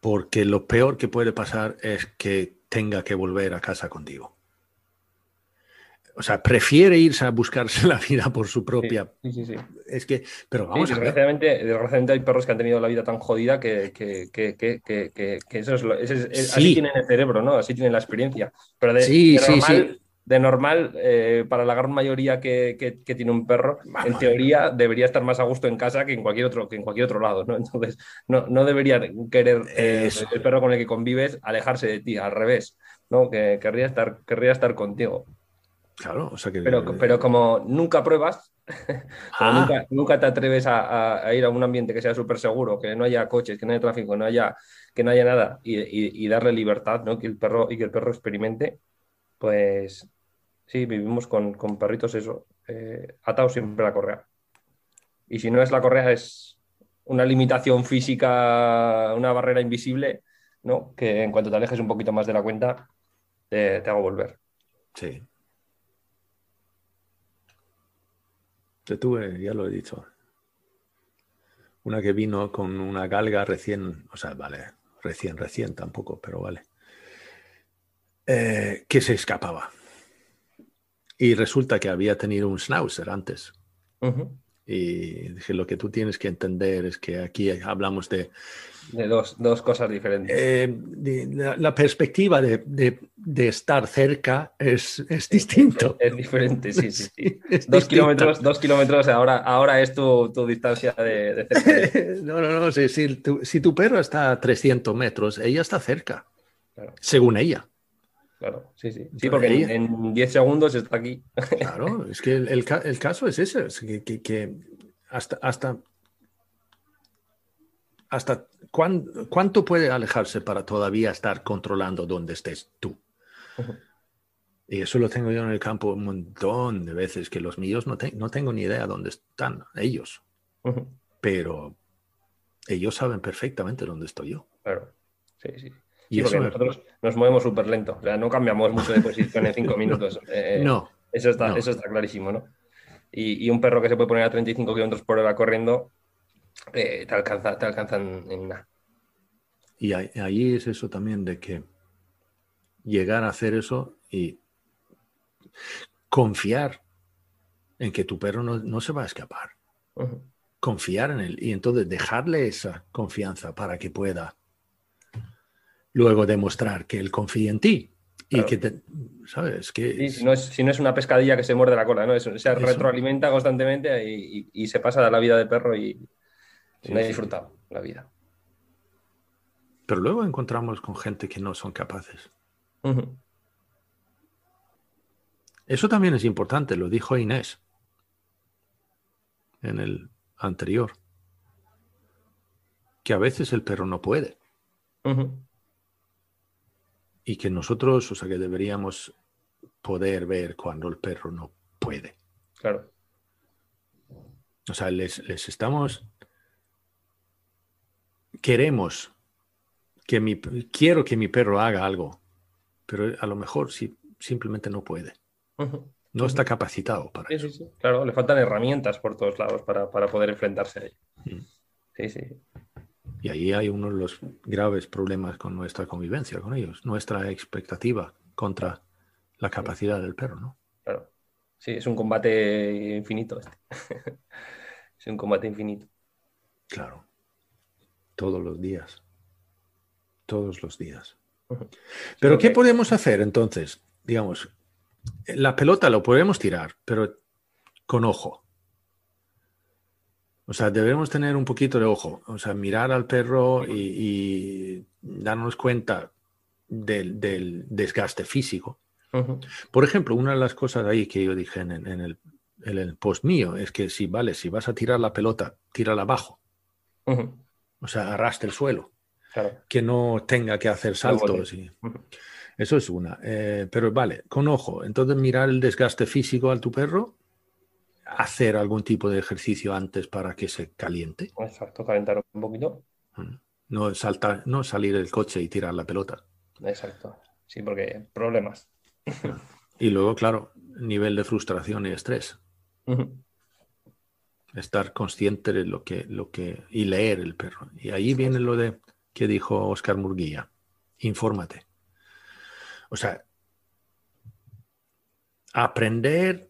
porque lo peor que puede pasar es que tenga que volver a casa contigo. O sea, prefiere irse a buscarse la vida por su propia. Sí, sí, sí. Es que, pero vamos sí, a desgraciadamente, ver. desgraciadamente hay perros que han tenido la vida tan jodida que, que, que, que eso es, lo, es, es sí. así tienen el cerebro, ¿no? Así tienen la experiencia. Pero de, sí, de normal, sí, de normal, eh, para la gran mayoría que, que, que, tiene un perro, Vamos. en teoría debería estar más a gusto en casa que en cualquier otro, que en cualquier otro lado, ¿no? Entonces, no, no debería querer eh, el perro con el que convives alejarse de ti, al revés, ¿no? Que querría estar, querría estar contigo. Claro, o sea que. Pero, pero como nunca pruebas, como Ah. nunca, nunca te atreves a, a- a ir a un ambiente que sea súper seguro, que no haya coches, que no haya tráfico, no haya, que no haya nada, y, y- y darle libertad, ¿no? Que el perro, y que el perro experimente, pues sí, vivimos con, con perritos eso, eh, atados siempre a la correa. Y si no es la correa, es una limitación física, una barrera invisible, ¿no? Que en cuanto te alejes un poquito más de la cuenta, te, te hago volver. Sí. Yo tuve, ya lo he dicho. Una que vino con una galga recién, o sea, vale, recién, recién tampoco, pero vale. Eh, que se escapaba. Y resulta que había tenido un schnauzer antes. Y dije, lo que tú tienes que entender es que aquí hablamos de, De dos, dos cosas diferentes. eh, de la, la perspectiva de, de- de estar cerca es, es distinto. Es diferente, sí, sí, Dos distinto. kilómetros, dos kilómetros, ahora, ahora es tu, tu distancia de, de cercanía. No, no, no. Si, si tu, si tu perro está a 300 metros, ella está cerca, Claro, según ella. Claro, sí, sí. Sí, porque en, Ella- en 10 segundos está aquí. Claro, es que el, el ca- el caso es ese, es que, que- que hasta, hasta, hasta cuán- cuánto puede alejarse para todavía estar controlando dónde estés tú. Y eso lo tengo yo en el campo un montón de veces, que los míos no, te- no tengo ni idea dónde están ellos, pero ellos saben perfectamente dónde estoy yo. Claro, sí, sí. Y Sí, porque nosotros nos movemos súper lento, o sea, no cambiamos mucho de posición en 5 minutos. Eh, No, Eso está, no. eso está clarísimo, ¿no? Y, y un perro que se puede poner a 35 kilómetros por hora corriendo, eh, te alcanza, te alcanza en, nada. Y ahí, es eso también de que llegar a hacer eso y confiar en que tu perro no, no se va a escapar. Confiar en él y entonces dejarle esa confianza para que pueda luego demostrar que él confía en ti. Y Claro. que te, ¿sabes? Que Sí, es- si, no es, si no es una pescadilla que se muerde la cola, ¿no? Eso, se retroalimenta constantemente y, y- y se pasa de la vida del perro y, Sí, no he sí. disfrutado la vida. Pero luego encontramos con gente que no son capaces. Eso también es importante, lo dijo Inés en el anterior, que a veces el perro no puede. Y que nosotros, o sea, que deberíamos poder ver cuando el perro no puede. Claro. O sea, les, les estamos... Queremos que mi... Quiero que mi perro haga algo, pero a lo mejor sí, simplemente no puede. No está capacitado para Sí, eso. sí, sí. Claro, le faltan herramientas por todos lados para, para poder enfrentarse a ello. Mm. Sí, sí. Y ahí hay uno de los graves problemas con nuestra convivencia con ellos, nuestra expectativa contra la capacidad del perro, ¿no? Claro. Sí, es un combate infinito este. es un combate infinito. Claro. Todos los días. Todos los días. Pero. ¿qué podemos hacer entonces? Digamos, la pelota lo podemos tirar, pero con ojo. O sea, debemos tener un poquito de ojo. O sea, mirar al perro y, y darnos cuenta del, del desgaste físico. Ujú. Por ejemplo, una de las cosas ahí que yo dije en, en el, en el post mío es que si, vale, si vas a tirar la pelota, tírala abajo. Ujú. O sea, arrastre el suelo. Claro. Que no tenga que hacer saltos. Y... Ujú. Eso es una. Eh, pero vale, con ojo. Entonces, mirar el desgaste físico a tu perro, hacer algún tipo de ejercicio antes para que se caliente. Exacto, calentar un poquito. Mm. No, saltar, no salir del coche y tirar la pelota. Exacto. Sí, porque problemas. Y luego, claro, nivel de frustración y estrés. Estar consciente de lo que, lo que, y leer el perro. Y ahí viene lo de que dijo Oscar Murguía, infórmate. O sea, aprender,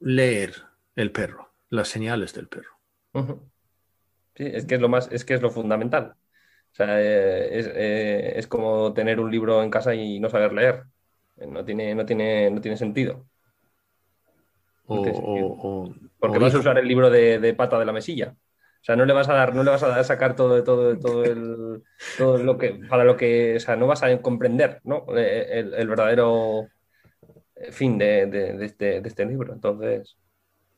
leer el perro, las señales del perro. Sí, es que es lo más, es que es lo fundamental. O sea, eh, es, eh, es como tener un libro en casa y no saber leer. No tiene, no tiene, no tiene sentido. O, No tiene sentido. o- o- Porque o vas a usar el libro de, de pata de la mesilla. O sea, no le vas a dar, no le vas a dar- sacar todo, todo, todo el, todo lo que, para lo que, o sea, no vas a comprender, ¿no? Eh, El, el verdadero, fin de, este, de este libro. Entonces,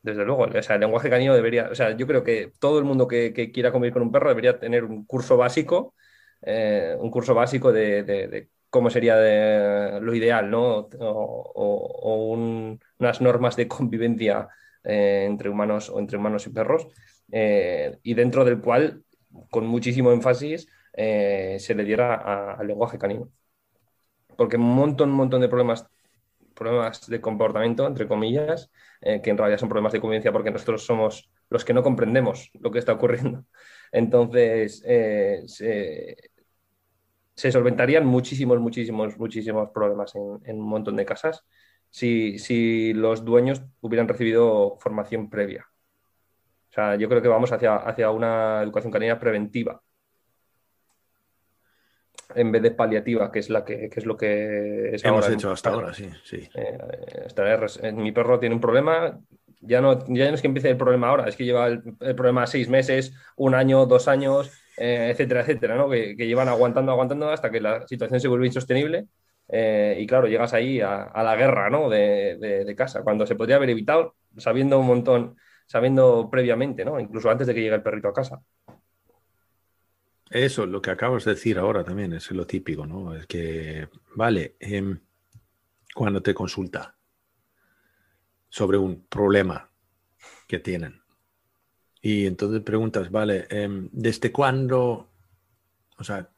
desde luego, el lenguaje canino debería, o sea, yo creo que todo el mundo que, quiera convivir con un perro debería tener un curso básico, eh, un curso básico de, cómo sería lo ideal, ¿no? O, unas normas de convivencia eh, entre humanos o entre humanos y perros, eh, y dentro del cual, con muchísimo énfasis, se le diera al lenguaje canino. Porque un montón, un montón de problemas problemas de comportamiento, entre comillas, eh, que en realidad son problemas de convivencia porque nosotros somos los que no comprendemos lo que está ocurriendo. Entonces, eh, se, solventarían muchísimos, muchísimos, muchísimos problemas en, un montón de casas si, los dueños hubieran recibido formación previa. O sea, yo creo que vamos hacia, hacia una educación canina preventiva en vez de paliativa, que es la que, es lo que es hemos hecho hasta ahora, sí, sí. Eh, eh, mi perro tiene un problema, ya no, ya no es que empiece el problema ahora, es que lleva el, problema seis meses, un año, dos años, eh, etcétera, etcétera, ¿no? Que, llevan aguantando, aguantando hasta que la situación se vuelve insostenible. y claro, llegas ahí a, la guerra ¿no? de, de, casa, cuando se podría haber evitado sabiendo un montón, sabiendo previamente, ¿no? incluso antes de que llegue el perrito a casa. Eso, lo que acabas de decir ahora también es lo típico, ¿no? Es que, vale, em, cuando te consulta sobre un problema que tienen y entonces preguntas, vale, em, ¿desde cuándo, o sea,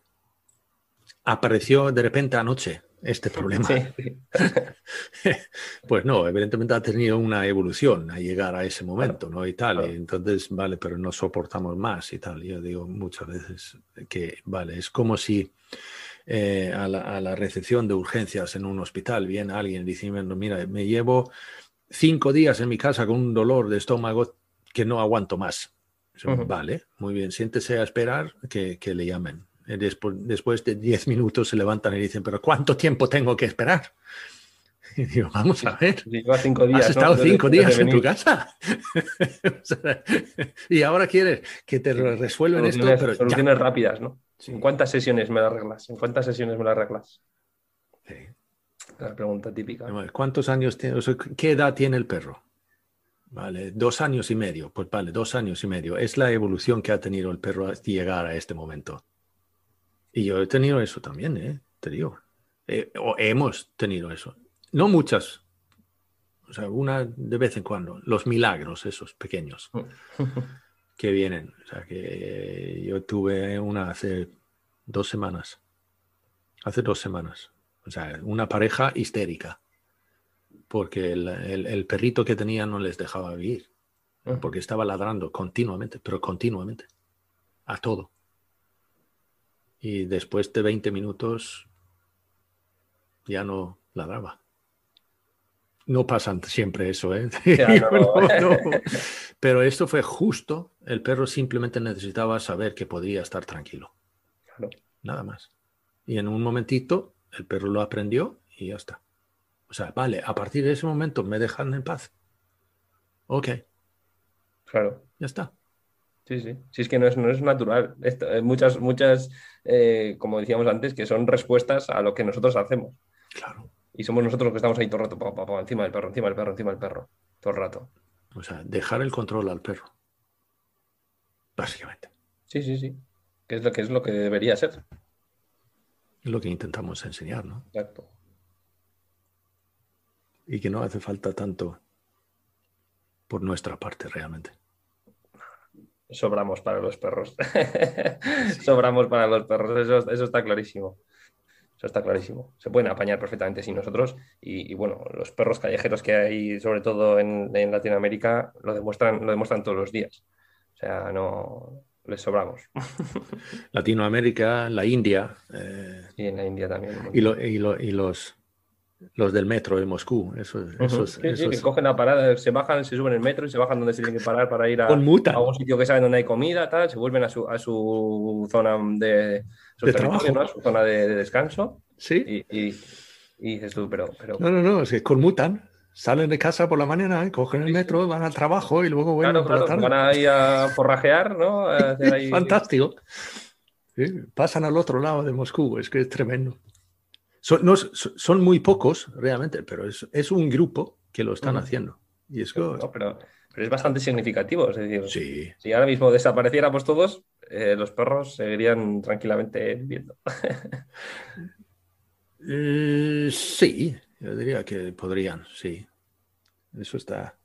apareció de repente anoche este problema. pues no, evidentemente ha tenido una evolución a llegar a ese momento, ¿no? Y tal, y entonces, vale, pero no soportamos más y tal. Yo digo muchas veces que, vale, es como si eh, a, la, recepción de urgencias en un hospital viene alguien diciendo, mira, me llevo cinco días en mi casa con un dolor de estómago que no aguanto más. Vale, muy bien, siéntese a esperar que, que le llamen después, después de 10 minutos se levantan y dicen, pero ¿cuánto tiempo tengo que esperar? Y digo, vamos a ver. cinco días, Has estado cinco días en tu casa. y ahora quieres que te resuelvan esto. Pero soluciones rápidas, ¿no? ¿En cuántas sesiones me las arreglas? ¿En cuántas sesiones me las arreglas? Sí. La pregunta típica. ¿Cuántos años tiene? ¿Qué edad tiene el perro? Vale, dos años y medio. Pues vale, dos años y medio. Es la evolución que ha tenido el perro hasta llegar a este momento. Y yo he tenido eso también, ¿eh? te digo. Eh, o hemos tenido eso. No muchas. O sea, una de vez en cuando. Los milagros, esos pequeños, que vienen. O sea, que yo tuve una hace dos semanas. Hace dos semanas. O sea, una pareja histérica. Porque el, perrito que tenía no les dejaba vivir. Porque estaba ladrando continuamente, pero continuamente. A todo y después de 20 minutos ya no ladraba. No pasa siempre eso, ¿eh? Pero esto fue justo. El perro simplemente necesitaba saber que podría estar tranquilo. Nada más. Y en un momentito el perro lo aprendió y ya está. O sea, vale, a partir de ese momento me dejan en paz. Ok. Claro. Ya está. Sí, sí. Sí, es que no es, no es natural. Eh, muchas, muchas, eh, como decíamos antes, que son respuestas a lo que nosotros hacemos. Claro. Y somos nosotros los que estamos ahí todo el rato, encima del perro, encima del perro, encima del perro, todo el rato. O sea, dejar el control al perro. Básicamente. Sí, sí, sí. Que es lo que, es lo que debería ser. Es lo que intentamos enseñar, ¿no? Exacto. Y que no hace falta tanto por nuestra parte realmente sobramos para los perros. sobramos para los perros, eso, está clarísimo. Eso está clarísimo. Se pueden apañar perfectamente sin nosotros. Y, bueno, los perros callejeros que hay, sobre todo en, Latinoamérica, lo demuestran, lo demuestran todos los días. O sea, no les sobramos. Latinoamérica, la India. Eh, sí, en la India también. y, y, y los los del metro de Moscú. Esos, sí, que cogen la parada, se bajan, se suben el metro y se bajan donde se tienen que parar para ir a, a un sitio que saben donde hay comida, tal, se vuelven a su, a su zona de, su zona de, descanso. Sí. Y, dices tú, pero, No, no, no, es conmutan. Salen de casa por la mañana, cogen el metro, van al trabajo y luego vuelven por la tarde. Van ahí a forrajear, ¿no? Fantástico. pasan al otro lado de Moscú, es que es tremendo. Son, no, son muy pocos realmente, pero es, es, un grupo que lo están haciendo. Y es no, pero, pero, es bastante significativo. Es decir, sí. si ahora mismo desapareciéramos todos, eh, los perros seguirían tranquilamente viviendo. eh, sí, yo diría que podrían, sí. Eso está.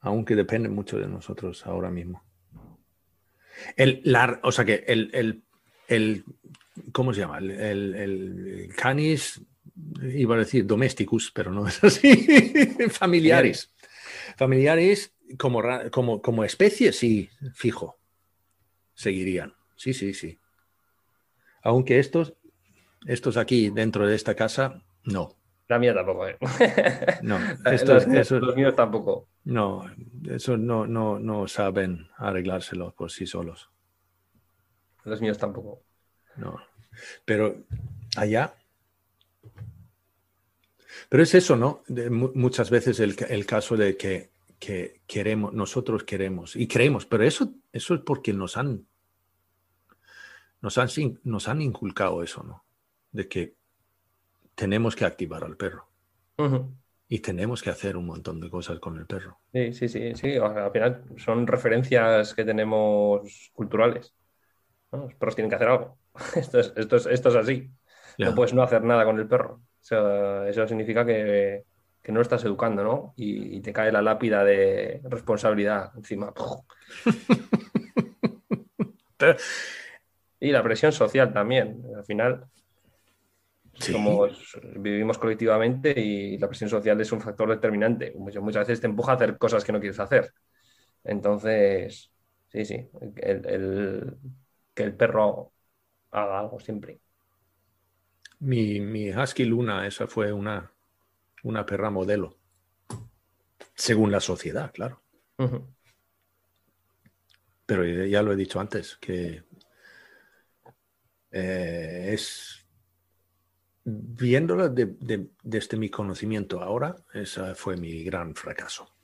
Aunque depende mucho de nosotros ahora mismo. El, la, o sea que el, el, el ¿cómo se llama? El, el, canis, iba a decir domesticus, pero no es así. Familiares. Familiares como, como, como especie, sí, fijo. Seguirían. Sí, sí, sí. Aunque estos, estos aquí dentro de esta casa, no. La mía tampoco, ¿eh? No, estos, los, míos tampoco. No, eso no, no, no saben arreglárselo por sí solos. Los míos tampoco. No. Pero allá. Pero es eso, ¿no? De, muchas veces el, el, caso de que, que, queremos, nosotros queremos y creemos, pero eso, eso es porque nos han, nos han, nos han inculcado eso, ¿no? De que tenemos que activar al perro. Y tenemos que hacer un montón de cosas con el perro. Sí, sí, sí, sí. al final son referencias que tenemos culturales. Los perros tienen que hacer algo. Esto es, esto es, esto es así. No puedes no hacer nada con el perro. eso significa que, que, no lo estás educando, ¿no? Y, te cae la lápida de responsabilidad encima. y la presión social también. Al final, vivimos colectivamente y la presión social es un factor determinante. Muchas, muchas veces te empuja a hacer cosas que no quieres hacer. Entonces, sí, sí, el, que el perro haga algo siempre. Mi, mi Husky Luna, esa fue una, una perra modelo. Según la sociedad, claro. Pero ya lo he dicho antes, que eh, es viéndola desde mi conocimiento ahora, ese fue mi gran fracaso.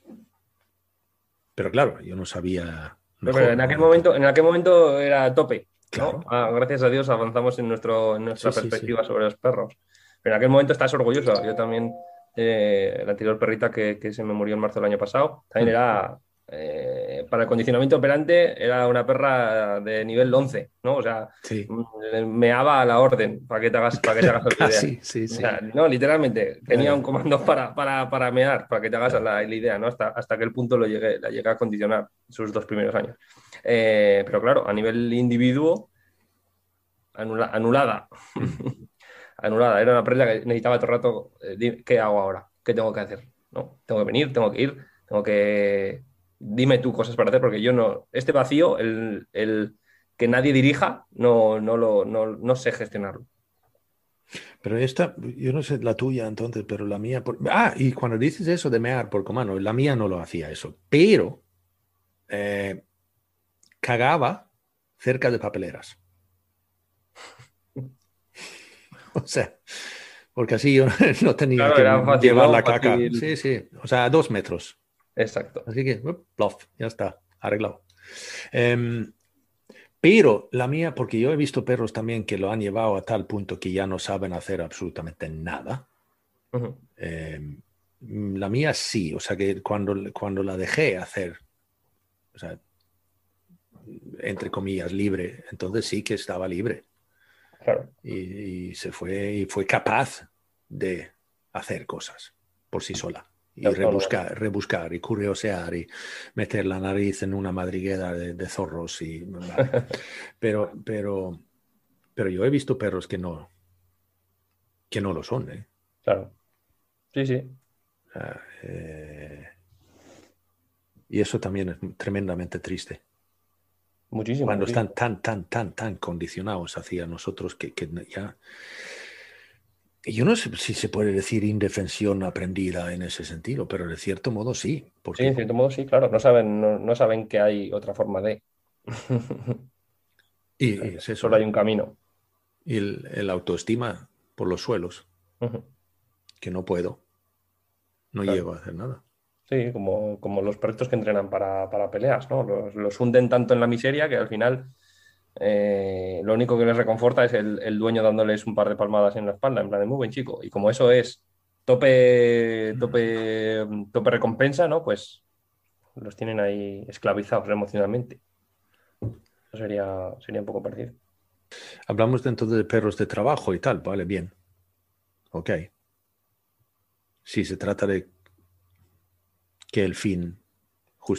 Pero claro, yo no sabía. pero en aquel, momento, en aquel momento era tope. Ah, gracias a Dios avanzamos en, nuestro, nuestra perspectiva sobre los perros. Pero en aquel momento estás orgulloso. Yo también, eh, la anterior perrita que, que, se me murió en marzo del año pasado, también era eh, para el condicionamiento operante era una perra de nivel 11, ¿no? O sea, mm, meaba a la orden para que te hagas, para que te hagas la idea. no, literalmente, tenía un comando para, para, para, mear, para que te hagas la, idea, ¿no? Hasta, hasta el punto lo llegué, la llegué a condicionar sus dos primeros años. Eh, pero claro, a nivel individuo, anulada. anulada. Era una perra que necesitaba todo el rato, eh, ¿qué hago ahora? ¿Qué tengo que hacer? ¿No? Tengo que venir, tengo que ir, tengo que dime tú cosas para hacer, porque yo no, este vacío, el, que nadie dirija, no, no, lo, no, sé gestionarlo. Pero esta, yo no sé la tuya entonces, pero la mía... Ah, y cuando dices eso de mear por comano, la mía no lo hacía eso, pero eh, cagaba cerca de papeleras. o sea, porque así yo no tenía que llevar la caca. Sí, sí, o sea, a dos metros. Exacto. Así que, plof, ya está, arreglado. Em, pero la mía, porque yo he visto perros también que lo han llevado a tal punto que ya no saben hacer absolutamente nada. Em, la mía sí, o sea que cuando, cuando la dejé hacer, o sea, entre comillas, libre, entonces sí que estaba libre. Claro. y, se fue y fue capaz de hacer cosas por sí sola y rebuscar, rebuscar y curiosear y meter la nariz en una madriguera de, zorros y pero pero pero yo he visto perros que no que no lo son ¿eh? claro sí sí eh, y eso también es tremendamente triste muchísimo cuando están tan tan tan tan condicionados hacia nosotros que, que ya yo no sé si se puede decir indefensión aprendida en ese sentido, pero de cierto modo sí. Porque... Sí, en cierto modo sí, claro. No saben, no, saben que hay otra forma de. y, eso. Solo hay un camino. Y el, autoestima por los suelos. Que no puedo. No llego a hacer nada. Sí, como, como los proyectos que entrenan para, peleas, ¿no? Los, hunden tanto en la miseria que al final eh, lo único que les reconforta es el, dueño dándoles un par de palmadas en la espalda, en plan de muy buen chico. Y como eso es tope, tope, tope recompensa, ¿no? Pues los tienen ahí esclavizados emocionalmente. Eso sería, sería un poco parecido. Hablamos dentro de perros de trabajo y tal, vale, bien. Ok. Si se trata de que el fin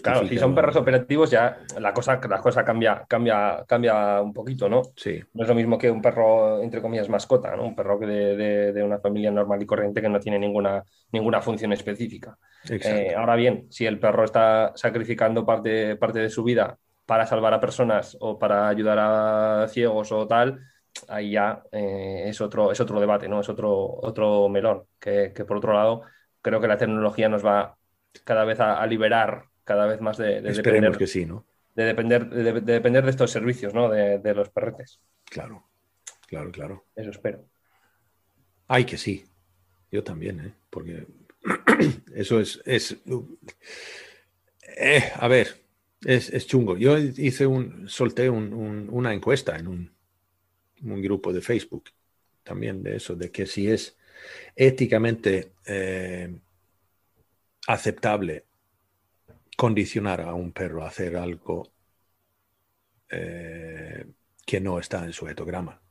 Claro, si son perros operativos ya la cosa, la cosa cambia, cambia, cambia un poquito, ¿no? Sí. No es lo mismo que un perro, entre comillas, mascota, ¿no? Un perro que de, una familia normal y corriente que no tiene ninguna, ninguna función específica. Eh, ahora bien, si el perro está sacrificando parte, parte de su vida para salvar a personas o para ayudar a ciegos o tal, ahí ya eh, es, otro, es otro debate, ¿no? Es otro, otro melón, que, por otro lado creo que la tecnología nos va cada vez a liberar cada vez más de, depender, que sí, ¿no? De depender, de, depender de estos servicios, ¿no? De, los perretes. Claro, claro, claro. Eso espero. Ay, que sí. Yo también, ¿eh? Porque eso es... es eh, a ver, es, chungo. Yo hice un, solté una encuesta en un, grupo de Facebook también de eso, de que si es éticamente eh, aceptable condicionar a un perro a hacer algo eh, que no está en su etograma.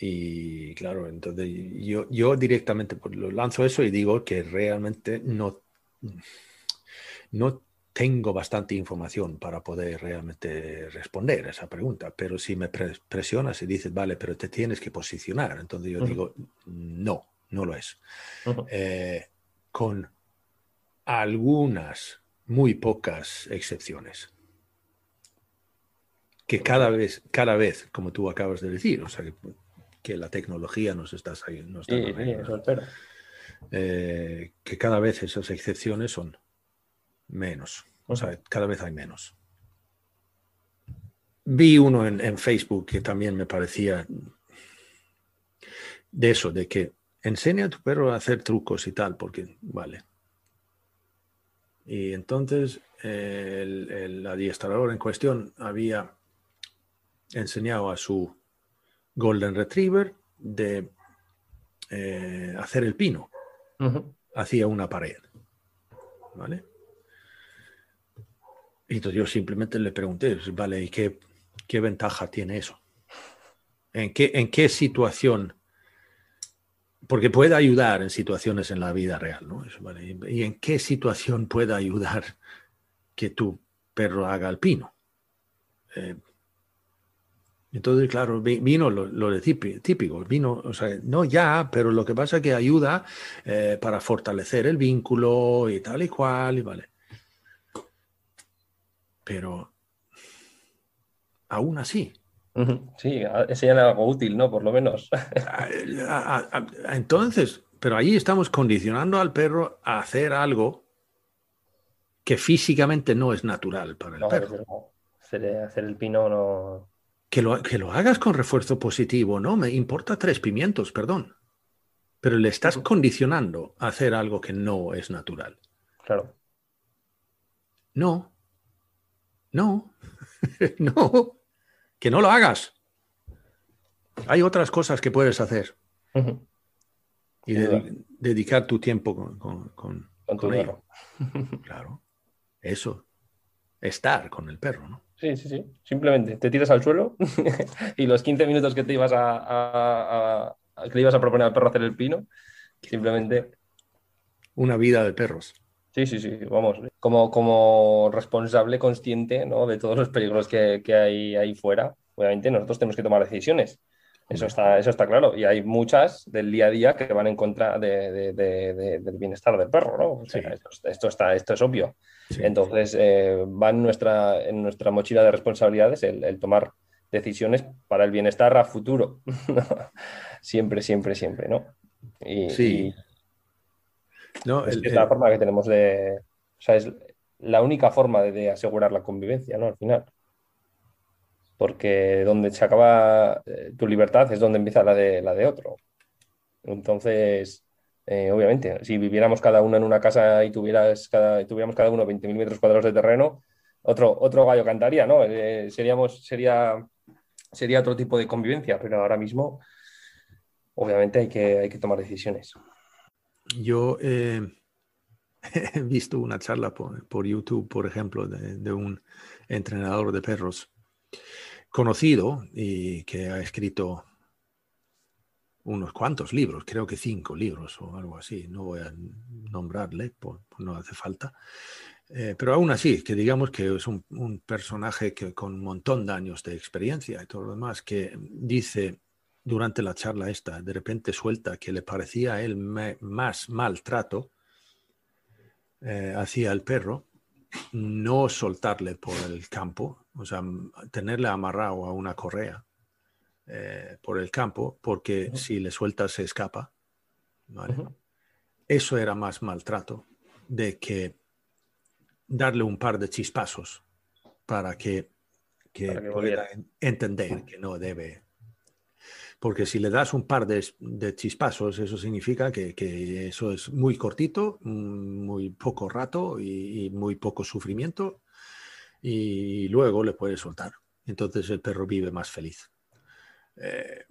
Y claro, entonces yo, yo directamente pues, lo lanzo eso y digo que realmente no, no tengo bastante información para poder realmente responder a esa pregunta, pero si me presionas y dices, vale, pero te tienes que posicionar, entonces yo digo, no, no lo es. Eh, con algunas, muy pocas excepciones. Que cada vez, cada vez, como tú acabas de decir, o sea, que, la tecnología nos está, nos eh, que cada vez esas excepciones son menos, o sea, cada vez hay menos. Vi uno en, en Facebook que también me parecía de eso, de que enseña a tu perro a hacer trucos y tal, porque, vale, y entonces el, adiestrador en cuestión había enseñado a su Golden Retriever de eh, hacer el pino hacia una pared. ¿Vale? Y entonces yo simplemente le pregunté, vale, ¿y qué, qué ventaja tiene eso? ¿En qué, ¿En qué situación porque puede ayudar en situaciones en la vida real, ¿no? ¿Y en qué situación puede ayudar que tu perro haga alpino? Eh, entonces, claro, vino lo, de típico, vino, o sea, no ya, pero lo que pasa es que ayuda eh, para fortalecer el vínculo y tal y cual, y vale. Pero aún así, Sí, enseñan algo útil, ¿no? Por lo menos. Entonces, pero ahí estamos condicionando al perro a hacer algo que físicamente no es natural para el perro. Hacer, el pino no. Que lo, que lo hagas con refuerzo positivo, ¿no? Me importa tres pimientos, perdón. Pero le estás condicionando a hacer algo que no es natural. Claro. No. No. no que no lo hagas. Hay otras cosas que puedes hacer. Y dedicar tu tiempo con, con, con, ello. claro. Eso. Estar con el perro, ¿no? Sí, sí, sí. Simplemente te tiras al suelo y los 15 minutos que te ibas a, que le ibas a proponer al perro hacer el pino, simplemente. Una vida de perros. Sí, sí, sí, vamos, como, como responsable consciente ¿no? de todos los peligros que, hay ahí fuera, obviamente nosotros tenemos que tomar decisiones. Eso está, eso está claro. Y hay muchas del día a día que van en contra del bienestar del perro, ¿no? esto, está, esto es obvio. Entonces, eh, va en nuestra, en nuestra mochila de responsabilidades el, tomar decisiones para el bienestar a futuro. siempre, siempre, siempre, ¿no? Y, sí. No, es, la forma que tenemos de. O sea, es la única forma de, asegurar la convivencia, ¿no? Al final. Porque donde se acaba eh, tu libertad es donde empieza la de, la de otro. Entonces, eh, obviamente, si viviéramos cada uno en una casa y tuvieras cada, tuviéramos cada uno 20.000 metros cuadrados de terreno, otro, otro gallo cantaría, ¿no? Eh, seríamos, sería, sería otro tipo de convivencia, pero ahora mismo, obviamente, hay que, hay que tomar decisiones. Yo eh, he visto una charla por, YouTube, por ejemplo, de, un entrenador de perros conocido y que ha escrito unos cuantos libros, creo que cinco libros o algo así, no voy a nombrarle, no hace falta, eh, pero aún así, que digamos que es un, personaje que, con un montón de años de experiencia y todo lo demás, que dice durante la charla esta, de repente suelta que le parecía a él más maltrato eh, hacia el perro, no soltarle por el campo, o sea, tenerle amarrado a una correa eh, por el campo, porque si le sueltas se escapa. Eso era más maltrato de que darle un par de chispazos para que, pueda entender que no debe. Porque si le das un par de, chispazos, eso significa que, eso es muy cortito, mm, muy poco rato y, muy poco sufrimiento, y luego le puedes soltar. Entonces el perro vive más feliz. Eh,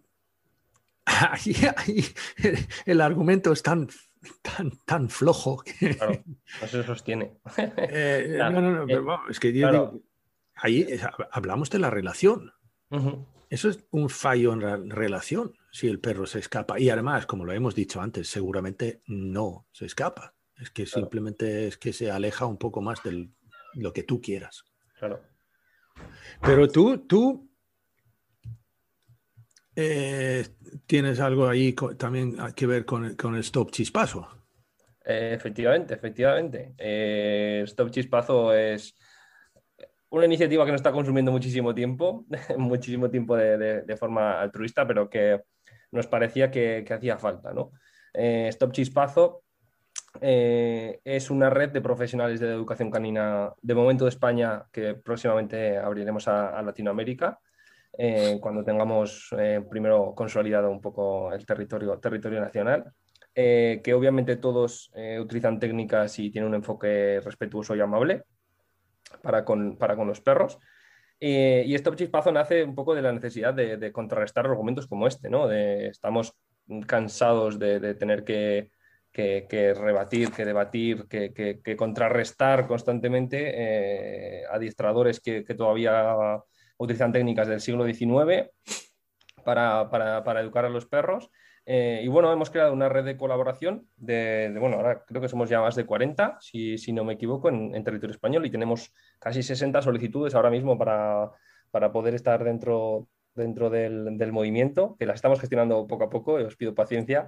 el argumento es tan tan, tan flojo que... Claro, no se sostiene. Eh, no, no, no, pero vamos, es que digo, ahí hablamos de la relación. Eso es un fallo en la relación, si el perro se escapa. Y además, como lo hemos dicho antes, seguramente no se escapa. Es que simplemente es que se aleja un poco más de lo que tú quieras. Claro. Pero tú, tú eh, ¿Tienes algo ahí también que ver con el, Stop Chispazo? Eh, efectivamente, efectivamente. Eh, Stop Chispazo es una iniciativa que nos está consumiendo muchísimo tiempo, muchísimo tiempo de, forma altruista, pero que nos parecía que, hacía falta. ¿no? Stop Chispazo es una red de profesionales de educación canina de momento de España que próximamente abriremos a Latinoamérica eh, cuando tengamos eh, primero consolidado un poco el territorio, territorio nacional, eh, que obviamente todos utilizan técnicas y tienen un enfoque respetuoso y amable para con, para con los perros. y Stop Chispazo nace un poco de la necesidad de, contrarrestar argumentos como este, ¿no? Estamos cansados de, tener que, rebatir, que debatir, que, contrarrestar constantemente adiestradores que, todavía utilizan técnicas del siglo XIX para, educar a los perros. Eh, y bueno, hemos creado una red de colaboración de, bueno, ahora creo que somos ya más de 40, si, no me equivoco, en, territorio español y tenemos casi 60 solicitudes ahora mismo para, poder estar dentro, dentro del, movimiento, que las estamos gestionando poco a poco y os pido paciencia.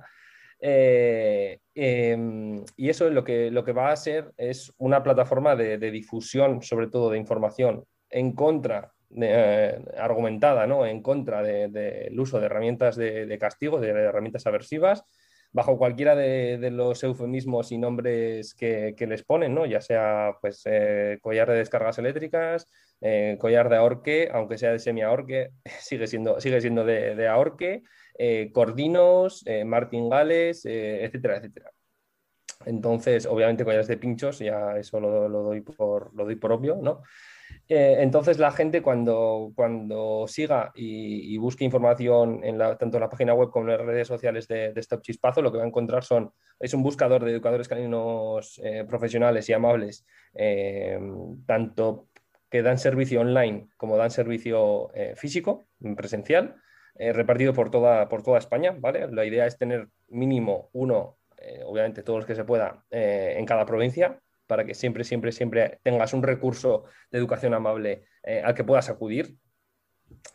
Eh, em, y eso lo que, lo que va a ser es una plataforma de, de difusión, sobre todo de información, en contra eh, argumentada ¿no? en contra del uso de herramientas de, castigo, de herramientas aversivas, bajo cualquiera de, los eufemismos y nombres que, les ponen, ¿no? ya sea pues, eh, collar de descargas eléctricas, eh, collar de ahorque, aunque sea de semi-ahorque, sigue siendo, sigue siendo de, ahorque, cordinos, martingales, etcétera, etcétera. Entonces, obviamente, collares de pinchos, ya eso lo, lo, doy, por, lo doy por obvio, ¿no? Eh, entonces la gente cuando, cuando siga y, busque información en tanto en la página web como en las redes sociales de, Stop Chispazo, lo que va a encontrar son, es un buscador de educadores caninos eh, profesionales y amables, eh, tanto que dan servicio online como dan servicio físico, presencial, repartido por toda, por toda España. ¿vale? La idea es tener mínimo uno, obviamente todos los que se pueda, en cada provincia para que siempre, siempre, siempre tengas un recurso de educación amable eh, al que puedas acudir.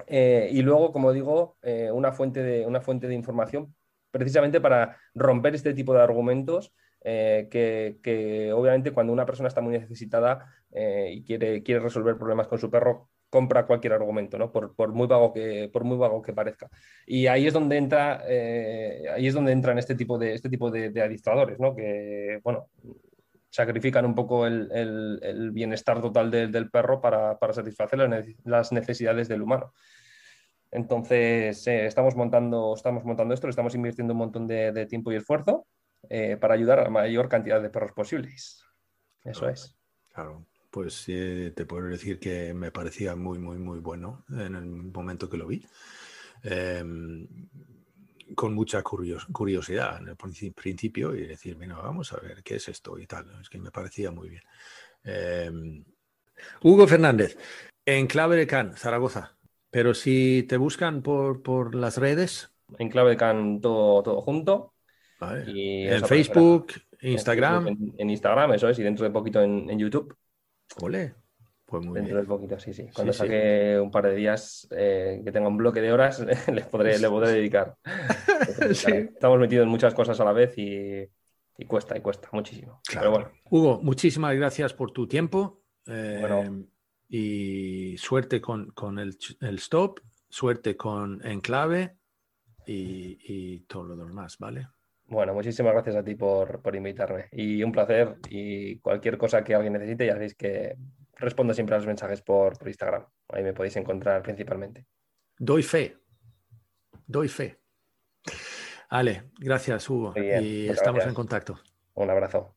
Eh, y luego, como digo, eh, una, fuente de, una fuente de información precisamente para romper este tipo de argumentos que, obviamente cuando una persona está muy necesitada y quiere, quiere resolver problemas con su perro, compra cualquier argumento, ¿no? por, muy vago que, por muy vago que parezca. Y ahí es donde entra, ahí es donde entran este tipo de, este tipo de, de administradores, ¿no? que, bueno, sacrifican un poco el, bienestar total del perro para, satisfacer las necesidades del humano. Entonces, eh, estamos, montando, estamos montando esto, estamos invirtiendo un montón de, tiempo y esfuerzo eh, para ayudar a la mayor cantidad de perros posibles. Eso es. Claro, pues eh, te puedo decir que me parecía muy, muy, muy bueno en el momento que lo vi. Con mucha curiosidad en el principio y decir, bueno, vamos a ver qué es esto y tal. Es que me parecía muy bien. Em, Hugo Fernández, en clave de Can, Zaragoza. Pero si te buscan por, por las redes. En clave de Can todo, todo junto. en Facebook, Instagram. En, Instagram, eso es, y dentro de poquito en, YouTube. Ole. Pues muy dentro de poquito, sí, sí. Cuando saque un par de días eh, que tenga un bloque de horas, les podré, le podré dedicar. Estamos metidos en muchas cosas a la vez y, cuesta, y cuesta muchísimo. Pero bueno. Hugo, muchísimas gracias por tu tiempo. Eh, y suerte con, el, stop, suerte con Enclave y, y todo lo demás, ¿vale? Bueno, muchísimas gracias a ti por, invitarme y un placer y cualquier cosa que alguien necesite ya sabéis que respondo siempre a los mensajes por, Instagram. Ahí me podéis encontrar principalmente. Doy fe, doy fe. Ale, gracias Hugo y estamos en contacto. Un abrazo.